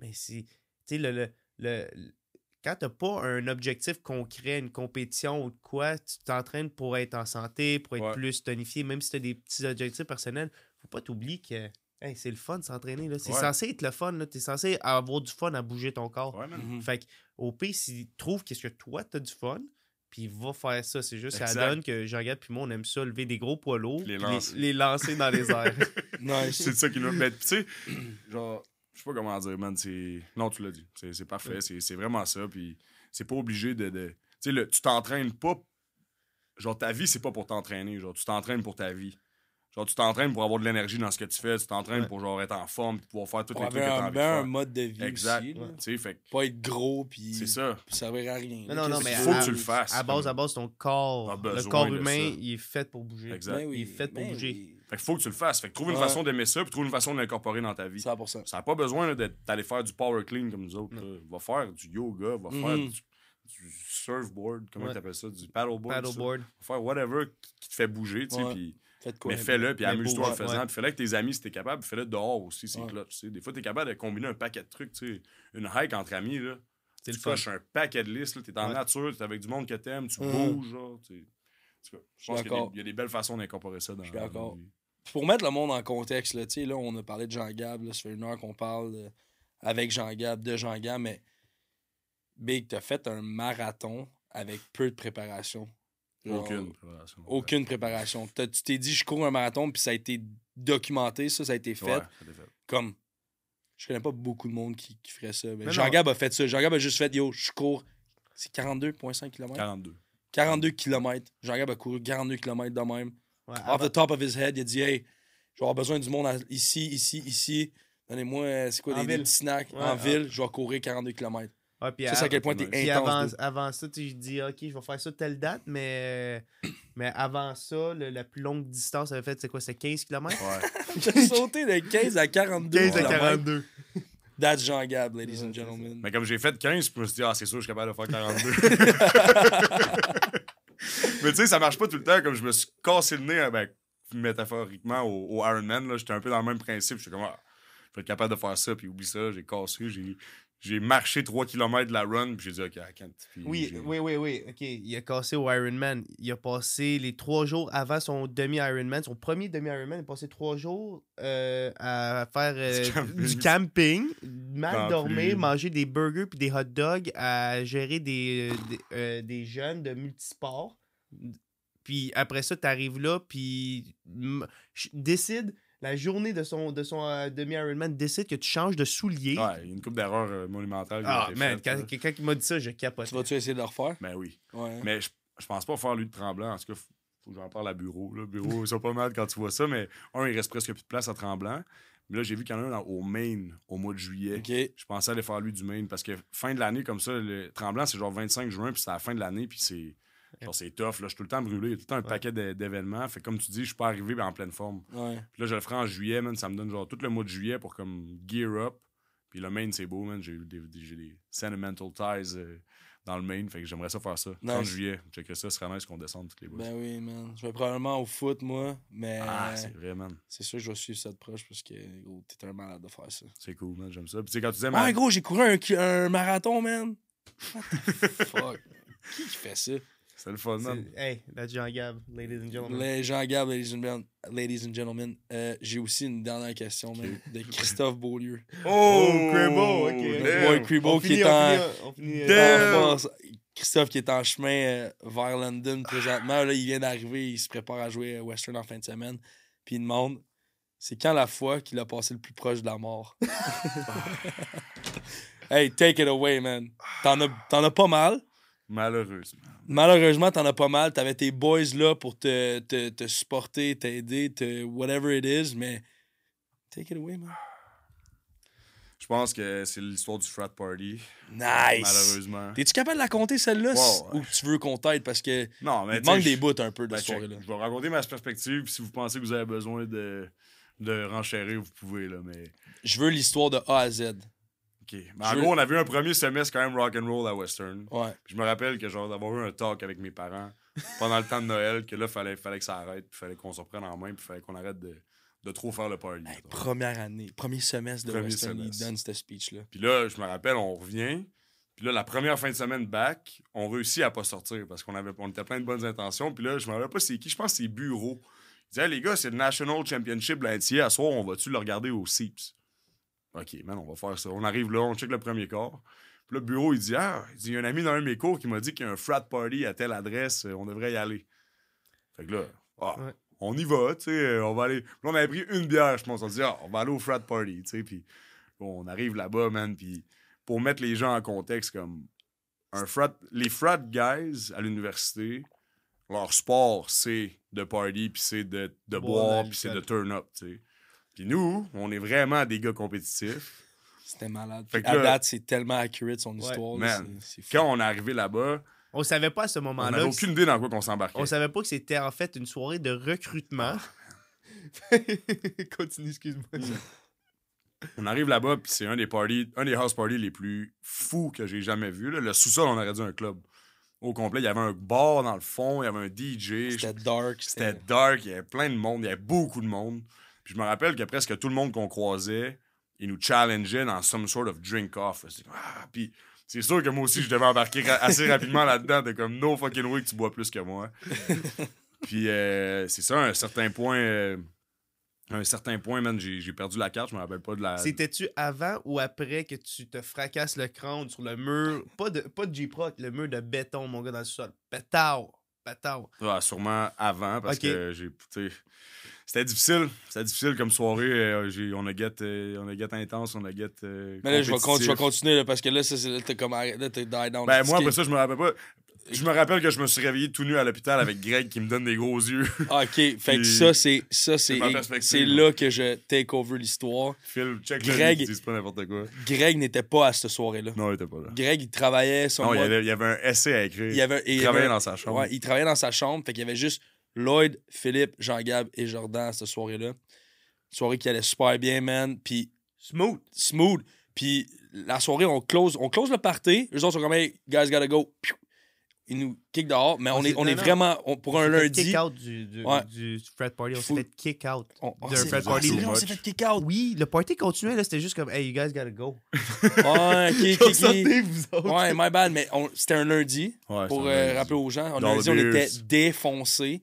Mais c'est. Tu sais, le, le, le- quand t'as pas un objectif concret, une compétition ou de quoi, tu t'entraînes pour être en santé, pour être Ouais. plus tonifié, même si t'as des petits objectifs personnels, faut pas t'oublier que hey, c'est le fun de s'entraîner. là. C'est Ouais. censé être le fun. Tu es censé avoir du fun à bouger ton corps. Ouais. Mhm. Fait que, au pire, s'il trouve qu'est-ce que toi, t'as du fun, puis il va faire ça. C'est juste, ça donne que Jean-Gab puis moi, on aime ça, lever des gros poids lourds, Les les, les lancer dans les airs. [LAUGHS] C'est ça qui nous. Mais tu sais, genre, je sais pas comment dire, man. C'est... Non, tu l'as dit. C'est, c'est parfait. Ouais. C'est, c'est vraiment ça. Puis c'est pas obligé de. de... Tu sais, le- tu t'entraînes pas. Genre, ta vie, c'est pas pour t'entraîner. Genre, tu t'entraînes pour ta vie. Genre, tu t'entraînes pour avoir de l'énergie dans ce que tu fais. Tu t'entraînes Ouais. pour genre être en forme puis pouvoir faire tous Pour les trucs que un, envie de ben, un faire. mode de vie Exact. aussi, là. Tu sais, fait que Pas être gros, puis c'est ça. puis servir à rien. Non, non, non, mais faut à- que tu le fasses. à base, à base, ton corps, le corps humain, ça. il est fait pour bouger. Exact. Ben oui, Il est fait pour ben bouger. oui. Fait que faut que tu le fasses. Fait que trouve une Ouais. façon d'aimer ça puis trouve une façon de l'incorporer dans ta vie. 100%. Ça n'a pas besoin d'aller faire du power clean comme nous autres. Va faire du yoga, va faire Mhm. du, du surfboard, comment Ouais. tu appelles ça, du paddleboard. Paddleboard. Va faire whatever qui te fait bouger, tu sais, puis- quoi? mais fais-le, puis amuse-toi en le faisant. ouais. Puis fais-le avec tes amis si t'es capable, fais-le dehors aussi, c'est Ouais. clutch. Des fois, t'es capable de combiner un paquet de trucs. Une hike entre amis, là. Tu coches un paquet de listes. T'es en Ouais. nature, t'es avec du monde que t'aimes, tu Mhm. bouges, genre, Je pense qu'il y y, a des belles façons d'incorporer ça dans suis dans pour mettre le monde en contexte, là, tu sais, là, on a parlé de Jean Gab, là, ça fait une heure qu'on parle euh, avec Jean Gab, de Jean Gab, mais Big, t'as fait un marathon avec peu de préparation. Genre, Aucune préparation. Aucune préparation. T'as- tu t'es dit, je cours un marathon, puis ça a été documenté, ça, ça a été fait. Ouais, ça a été fait. Comme, je connais pas beaucoup de monde qui, qui ferait ça. Mais Mais Jean. Gab a fait ça. Jean Gab a juste fait, yo, je cours. C'est 42,5 km? 42. 42 km. Jean Gab a couru 42 km de même. Ouais, Off avant- the top of his head, il a dit, hey, je vais avoir besoin du monde à- ici, ici, ici. Donnez-moi, euh, c'est quoi, des, des ville. petits snacks Ouais, en ville. Je vais courir 42 km. Ouais, puis Ça, c'est à quel point t'es intense. avant, avant ça, tu dis, OK, je vais faire ça telle date, mais, [COUGHS] mais avant ça, le- la plus longue distance, avait fait, c'est quoi, c'est 15 km? Ouais. [LAUGHS] J'ai sauté de 15 à 42 15 à kilomètres. 42. That's Jean Gab, ladies and gentlemen. Mais comme j'ai fait 15, puis je me suis dit, ah, c'est sûr, je suis capable de faire 42. [LAUGHS] [LAUGHS] Mais tu sais, ça marche pas tout le temps. Comme je me suis cassé le nez, euh, ben, métaphoriquement, au, au Ironman, là, j'étais un peu dans le même principe. J'étais comme, ah, je vais être capable de faire ça, puis oublie ça, j'ai cassé, j'ai. J'ai marché 3 km de la run, puis j'ai dit, OK, I can't. Puis Oui, oui, oui, oui. OK, il a cassé au Ironman. Il a passé les trois jours avant son demi-Ironman, son premier demi-Ironman, il a passé trois jours euh, à faire euh, Du camping. du camping, mal dormir, plus. manger des burgers puis des hot dogs, à gérer des, des, euh, des jeunes de multisports. Puis après ça, t'arrives là, puis décide la journée de son, de son euh, demi-Ironman, décide que tu changes de soulier. Ouais, il y a une coupe d'erreurs euh, monumentales. Ah, man, faites, quand là. quelqu'un qui m'a dit ça, je capote. Tu vas-tu essayer de le refaire? Ben oui. Ouais. Mais je, je pense pas faire lui de Tremblant. En tout cas, faut, faut que j'en parle à bureau. Là. Bureau, ils sont pas mal quand tu vois ça, mais un, il reste presque plus de place à Tremblant. Mais là, j'ai vu qu'il y en a un au Maine au mois de juillet. OK. Je pensais aller faire lui du Maine parce que fin de l'année, comme ça, le Tremblant, c'est genre 25 juin, puis c'est à la fin de l'année, puis c'est. Genre, c'est tough, là. Je suis tout le temps brûlé. Il y a tout le temps un paquet d'é- d'événements. Fait comme tu dis, je suis pas arrivé en pleine forme. Ouais. Puis là, je le ferai en juillet, man. Ça me donne genre tout le mois de juillet pour comme gear up. Puis le Maine, c'est beau, man. J'ai des, des- sentimental ties euh, dans le Maine. Fait que j'aimerais ça faire ça. 30 Nice. juillet. Checkerais ça, ce serait nice qu'on descende toutes les boys. Ben oui, man. Je vais probablement au foot, moi, mais ah, c'est vrai, man. c'est sûr que je vais suivre ça de proche parce que, gros, t'es un malade de faire ça. C'est cool, man. J'aime ça. Puis tu sais, quand tu disais, man, gros, j'ai couru un, marathon, man. What the [LAUGHS] fuck? Qui fait ça? C'est le fun, man. C'est- Hey, that's Jean Gab, ladies and gentlemen. Les gens Gab, ladies and, ben- ladies and gentlemen. Euh, j'ai aussi une dernière question, man, de Christophe Beaulieu. Oh, Cribbo, ok. Notre boy Cribbo On qui est on en... finit, on finit, euh, en. Christophe qui est en chemin euh, vers London présentement. Là, il vient d'arriver, il se prépare à jouer à Western en fin de semaine. Puis il demande c'est quand la fois qu'il a passé le plus proche de la mort? [LAUGHS] Hey, take it away, man. T'en as, t'en as pas mal. Malheureusement. Malheureusement, t'en as pas mal. T'avais tes boys là pour te, te, te supporter, t'aider, te whatever it is, mais take it away, man. Je pense que c'est l'histoire du frat party. Nice. Malheureusement. T'es-tu capable de la compter celle-là ouais. ou tu veux qu'on t'aide? Parce que Non, mais il manque des bouts un peu de ben, cette soirée-là. Je vais raconter ma perspective. Si vous pensez que vous avez besoin de, de renchérir, vous pouvez, là. Mais. Je veux l'histoire de A à Z. OK. Mais en Je- gros, on avait eu un premier semestre quand même rock'n'roll à Western. Ouais. Puis je me rappelle que genre d'avoir eu un talk avec mes parents pendant le temps de Noël, que là, fallait, fallait que ça arrête, puis fallait qu'on se reprenne en main, puis fallait qu'on arrête de, de trop faire le party. Hey, première année, premier semestre de Premier Western, il donne ce speech-là. Puis là, je me rappelle, on revient. Puis là, la première fin de semaine back, on réussit à pas sortir parce qu'on avait, on était plein de bonnes intentions. Puis là, je me rappelle pas c'est qui, je pense que c'est Bureau. Il disait, Hey, les gars, c'est le National Championship NCAA. À soir, on va-tu le regarder au Seeps? OK, man, on va faire ça. On arrive là, on check le premier corps. Puis là, Bureau, il dit, ah, il dit, il y a un ami dans un de mes cours qui m'a dit qu'il y a un frat party à telle adresse, euh, on devrait y aller. Fait que là, ah, Ouais. on y va, tu sais, euh, on va aller. Puis là, on avait pris une bière, je pense. On dit, ah, on va aller au frat party, tu sais. Puis bon, on arrive là-bas, man. Puis pour mettre les gens en contexte, comme un frat, les frat guys à l'université, leur sport, c'est de party, puis c'est de, de Boire puis c'est de turn up, tu sais. Puis nous, on est vraiment des gars compétitifs. C'était malade. Fait Puis que à là- date, c'est tellement accurate son Ouais. histoire. Quand on est arrivé là-bas, On savait pas à ce on moment-là. n'avait que aucune idée dans quoi qu'on s'embarquait. On savait pas que c'était en fait une soirée de recrutement. [LAUGHS] Continue, excuse-moi. On arrive là-bas, puis c'est un des parties, un des house parties les plus fous que j'ai jamais vu. là. Le sous-sol, on aurait dit un club. Au complet, il y avait un bar dans le fond, il y avait un DJ. C'était dark. C'était C'était. dark, il y avait plein de monde, il y avait beaucoup de monde. Puis je me rappelle que presque tout le monde qu'on croisait, il nous challengeait dans some sort of drink-off. C'est- Ah, puis c'est sûr que moi aussi, je devais embarquer ra- assez rapidement là-dedans. T'es comme no fucking way que tu bois plus que moi. [LAUGHS] puis euh, c'est ça, à un certain point. euh, à un certain point, man, j'ai perdu la carte, je me rappelle pas de la. C'était-tu avant ou après que tu te fracasses le crâne sur le mur? Pas de, pas de J-Proc, le mur de béton, mon gars, dans le sol. Pétard! Pétard! Ah, sûrement avant, parce que j'ai. C'était difficile. C'était difficile comme soirée. euh, on a get, euh, on a get intense, on a get. euh, Mais là, je vais, con- continuer là, parce que là, t'es comme. Là, t'es die down. Ben, moi, après ça, je me rappelle pas. Je me rappelle que je me suis réveillé tout nu à l'hôpital avec Greg qui me donne des gros yeux. Ah, ok, fait que ça, c'est ça, c'est c'est là que je take over l'histoire. Phil, check Greg- Greg. Ils pas n'importe quoi. Greg n'était pas à cette soirée-là. Non, il était pas là. Greg, il travaillait son Non, il y, avait, il y avait un essai à écrire. il avait, travaillait avait- dans sa chambre. Ouais, il travaillait dans sa chambre, fait qu'il y avait juste Lloyd, Philippe, Jean-Gab et Jordan à cette soirée-là. Une soirée qui allait super bien, man. Puis Smooth! smooth. Puis la soirée, on close, on close le party. Les autres sont comme, hey, guys gotta go. Ils nous kick dehors, mais on est, on est vraiment, on- pour un On s'est fait lundi, kick out du, du, Ouais. du frat party. On s'est fait kick out. on, on s'est- fait kick out. Oui, le party continuait, là. C'était juste comme, hey, you guys gotta go. Ouais. Sortez, [LAUGHS] vous autres. Ouais, my bad, mais on- c'était un lundi. Ouais, pour c'est un euh, lundi. rappeler aux gens. On, Dans lundi, on était défoncés.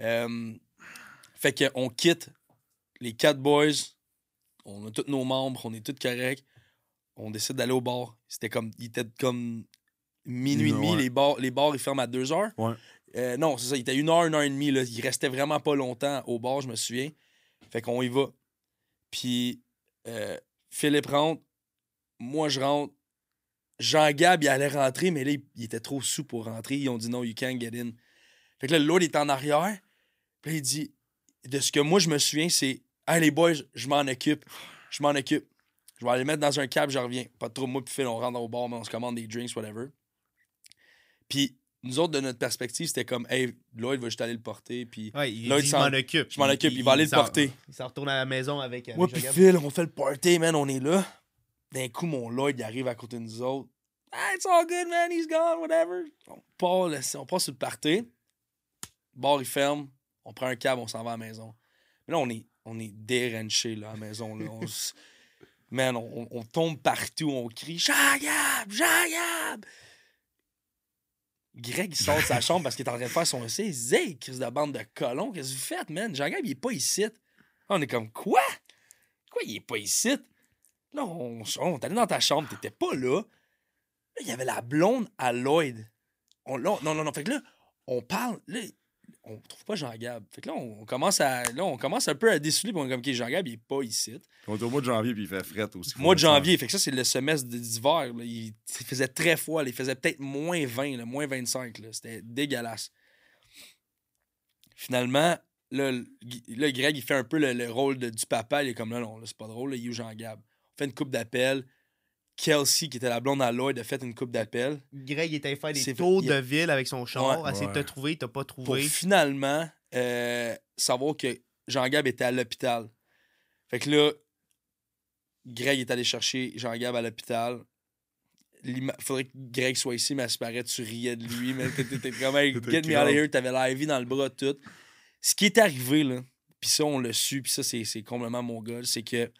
Euh, fait qu'on quitte les quatre boys. On a tous nos membres, on est tous corrects. On décide d'aller au bar. C'était comme. Il était comme minuit et demi. Les, bars, les bars, ils ferment à deux heures. Ouais. Euh, non, c'est ça. Il était une heure, une heure et demie. Là. Il restait vraiment pas longtemps au bar, je me souviens. Fait qu'on y va. Puis euh, Philippe rentre, moi je rentre. Jean-Gab, il allait rentrer, mais là, il, il était trop sous pour rentrer. Ils ont dit non, you can't get in. Fait que là, l'autre est en arrière. Puis il dit, de ce que moi je me souviens, c'est Hey les boys, je m'en occupe. Je m'en occupe. Je vais aller mettre dans un cab, je reviens. Pas trop, moi, puis Phil, on rentre au bar, mais on se commande des drinks, whatever. Puis nous autres, de notre perspective, c'était comme Hey, Lloyd va juste aller le porter. Puis Ouais, il Là, dit, je s'en- m'en occupe. je m'en occupe, il va aller le porter. Il s'en retourne à la maison avec. avec Moi puis. Phil, on fait le party, man, on est là. D'un coup, mon Lloyd, il arrive à côté de nous autres. Ah, it's all good, man, he's gone, whatever. On part, on part sur le party. Bar, il ferme. On prend un cab, on s'en va à la maison. Mais là, on est, on est déranché, là, à la maison. Là. On s- [LAUGHS] man, on, on tombe partout, on crie Jean-Gab, Jean-Gab. Greg, il sort de sa [LAUGHS] chambre parce qu'il est en train de faire son essai. Il dit Hey, Chris de bande de colons, qu'est-ce que vous faites, man? Jean-Gab, il est pas ici. On est comme Quoi? Quoi, il est pas ici? Là, on, on est allé dans ta chambre, t'étais pas là. Là, il y avait la blonde à Lloyd. On, là, non, non, non. Fait que là, on parle. Là, on trouve pas Jean-Gab. Fait que là, on, commence à. Là, on commence un peu à déceler. Puis on est comme, OK, Jean-Gab, il est pas ici. On est au mois de janvier, puis il fait fret aussi. Mois de janvier. Fait que ça, c'est le semestre d'hiver. Il, il faisait très froid. là. Il faisait peut-être moins 20, là, moins 25. là. C'était dégueulasse. Finalement, là, Greg, il fait un peu le, le rôle de- du papa. Il est comme là, non, c'est pas drôle. Il est où Jean-Gab? On fait une coupe d'appel. Kelsey, qui était la blonde à Lloyd, a fait une coupe d'appel. Greg était faire des tours il- de ville avec son char, Ouais. Ouais. trouver, t'as pas pour trouvé. finalement euh, savoir que Jean-Gab était à l'hôpital. Fait que là, Greg est allé chercher Jean-Gab à l'hôpital. L'ima- Faudrait que Greg soit ici, mais à ce paraît, tu riais de lui. Mais t'étais t'étais comme, hey, [LAUGHS] T'étais get me out of here, t'avais l'IV dans le bras, tout. Ce qui est arrivé, là, puis ça, on l'a su, puis ça, c'est c'est complètement mon gars, c'est que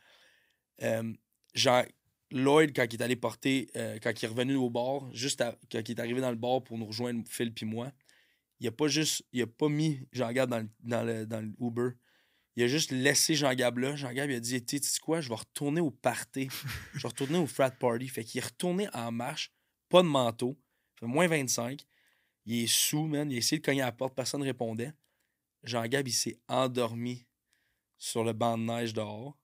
euh, Jean, Lloyd, quand il est allé porter, euh, quand il est revenu au bar, juste à- quand il est arrivé dans le bar pour nous rejoindre, Phil puis moi, il a pas juste, il a pas mis Jean-Gab dans le, dans, le, dans le Uber. Il a juste laissé Jean-Gab là. Jean-Gab, il a dit, tu sais quoi, je vais retourner au party. [LAUGHS] je vais retourner au frat party. Fait qu'il est retourné en marche, pas de manteau. Fait moins 25. Il est sous, man. Il a essayé de cogner à la porte, personne ne répondait. Jean-Gab, il s'est endormi sur le banc de neige dehors.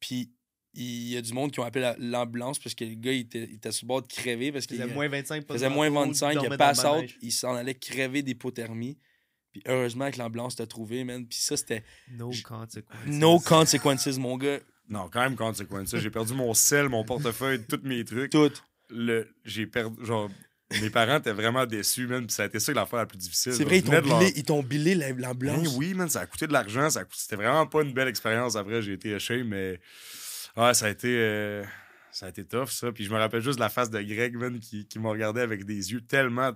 Puis il y a du monde qui ont appelé la- l'ambulance parce que le gars, il était, il était sur le bord de crever parce Il qu'il faisait moins 25, pas de faisait moins manteau, 25, il out, il s'en allait crever d'hypothermie. Puis heureusement que l'ambulance t'a trouvé, man. Puis ça, c'était No consequences. no consequences, mon gars. Non, quand même, ça. J'ai perdu mon sel, mon portefeuille, [LAUGHS] tous mes trucs. Tout. Le, j'ai perdu. Genre, mes parents étaient vraiment déçus, man. Puis ça a été ça l'affaire la plus difficile. C'est vrai, ils t'ont leur- billé, l'ambulance. Ben oui, man, ça a coûté de l'argent. Ça a coûté- C'était vraiment pas une belle expérience. Après, j'ai été ashamed, mais ouais, ça a été. euh, Ça a été tough, ça. Puis je me rappelle juste de la face de Greg, man, qui, qui m'a regardé avec des yeux tellement,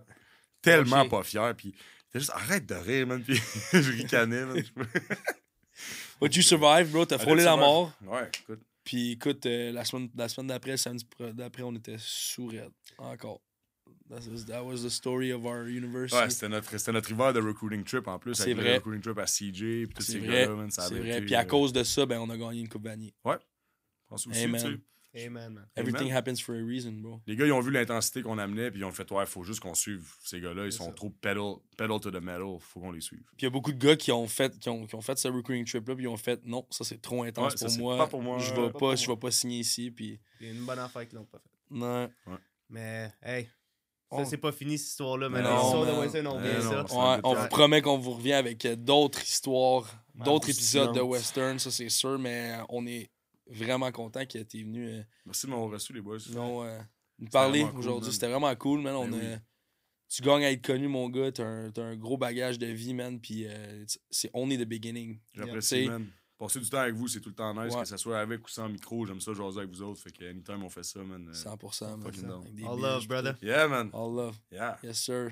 tellement pas fiers. Puis il était juste, arrête de rire, man. Puis [LAUGHS] je ricanais, man. [LAUGHS] But you survive, bro? T'as frôlé la mort. Ouais, écoute. Puis écoute, euh, la semaine, la semaine d'après, samedi d'après, on était sous raide. Encore. That was, that was the story of our university. Ouais, c'était notre, c'était notre hiver de recruiting trip en plus. C'est le vrai. recruiting trip à CJ. Puis tous c'est ces vrai. gars-là, man. Ça C'est avait vrai. été, Puis à euh, cause de ça, ben, on a gagné une Coupe Vanille. je pense aussi, Amen. tu sais. Amen, man. Everything Amen. happens for a reason, bro. Les gars, ils ont vu l'intensité qu'on amenait, puis ils ont fait, ouais, faut juste qu'on suive ces gars-là. Ils sont ça. trop pedal, pedal to the metal. Faut qu'on les suive. Puis il y a beaucoup de gars qui ont fait, qui ont, qui ont fait ce recruiting trip-là, puis ils ont fait non, ça c'est trop intense Ouais, pour, moi. pas pour moi. Je vais pas, je vais pas signer ici. Puis Il y a une bonne affaire qu'ils l'ont pas fait. non. Mais, hey, ça, On- c'est pas fini, cette histoire-là. Mais Non, l'histoire de man. Western, on Mais revient non, ça. c'est- Ouais, on Ouais. vous promet qu'on vous revient avec euh, d'autres histoires, Ouais, d'autres épisodes de western, ça c'est sûr, mais on est vraiment content que tu es venu euh, Merci de m'avoir reçu, les boys. non, euh, nous parler cool, aujourd'hui. man. C'était vraiment cool, man. On Ben a- oui. Tu gagnes à être connu, mon gars. T'as un, t'as un gros bagage de vie, man. Puis euh, c'est only the beginning. J'apprécie, Yeah. man. Passer du temps avec vous, c'est tout le temps nice, Ouais. que ce soit avec ou sans micro. J'aime ça jaser avec vous autres. Fait que anytime on fait ça, man. euh, 100%, man. fucking down. Avec des All love, brother. Yeah, man. All love. Yeah. Yes, sir.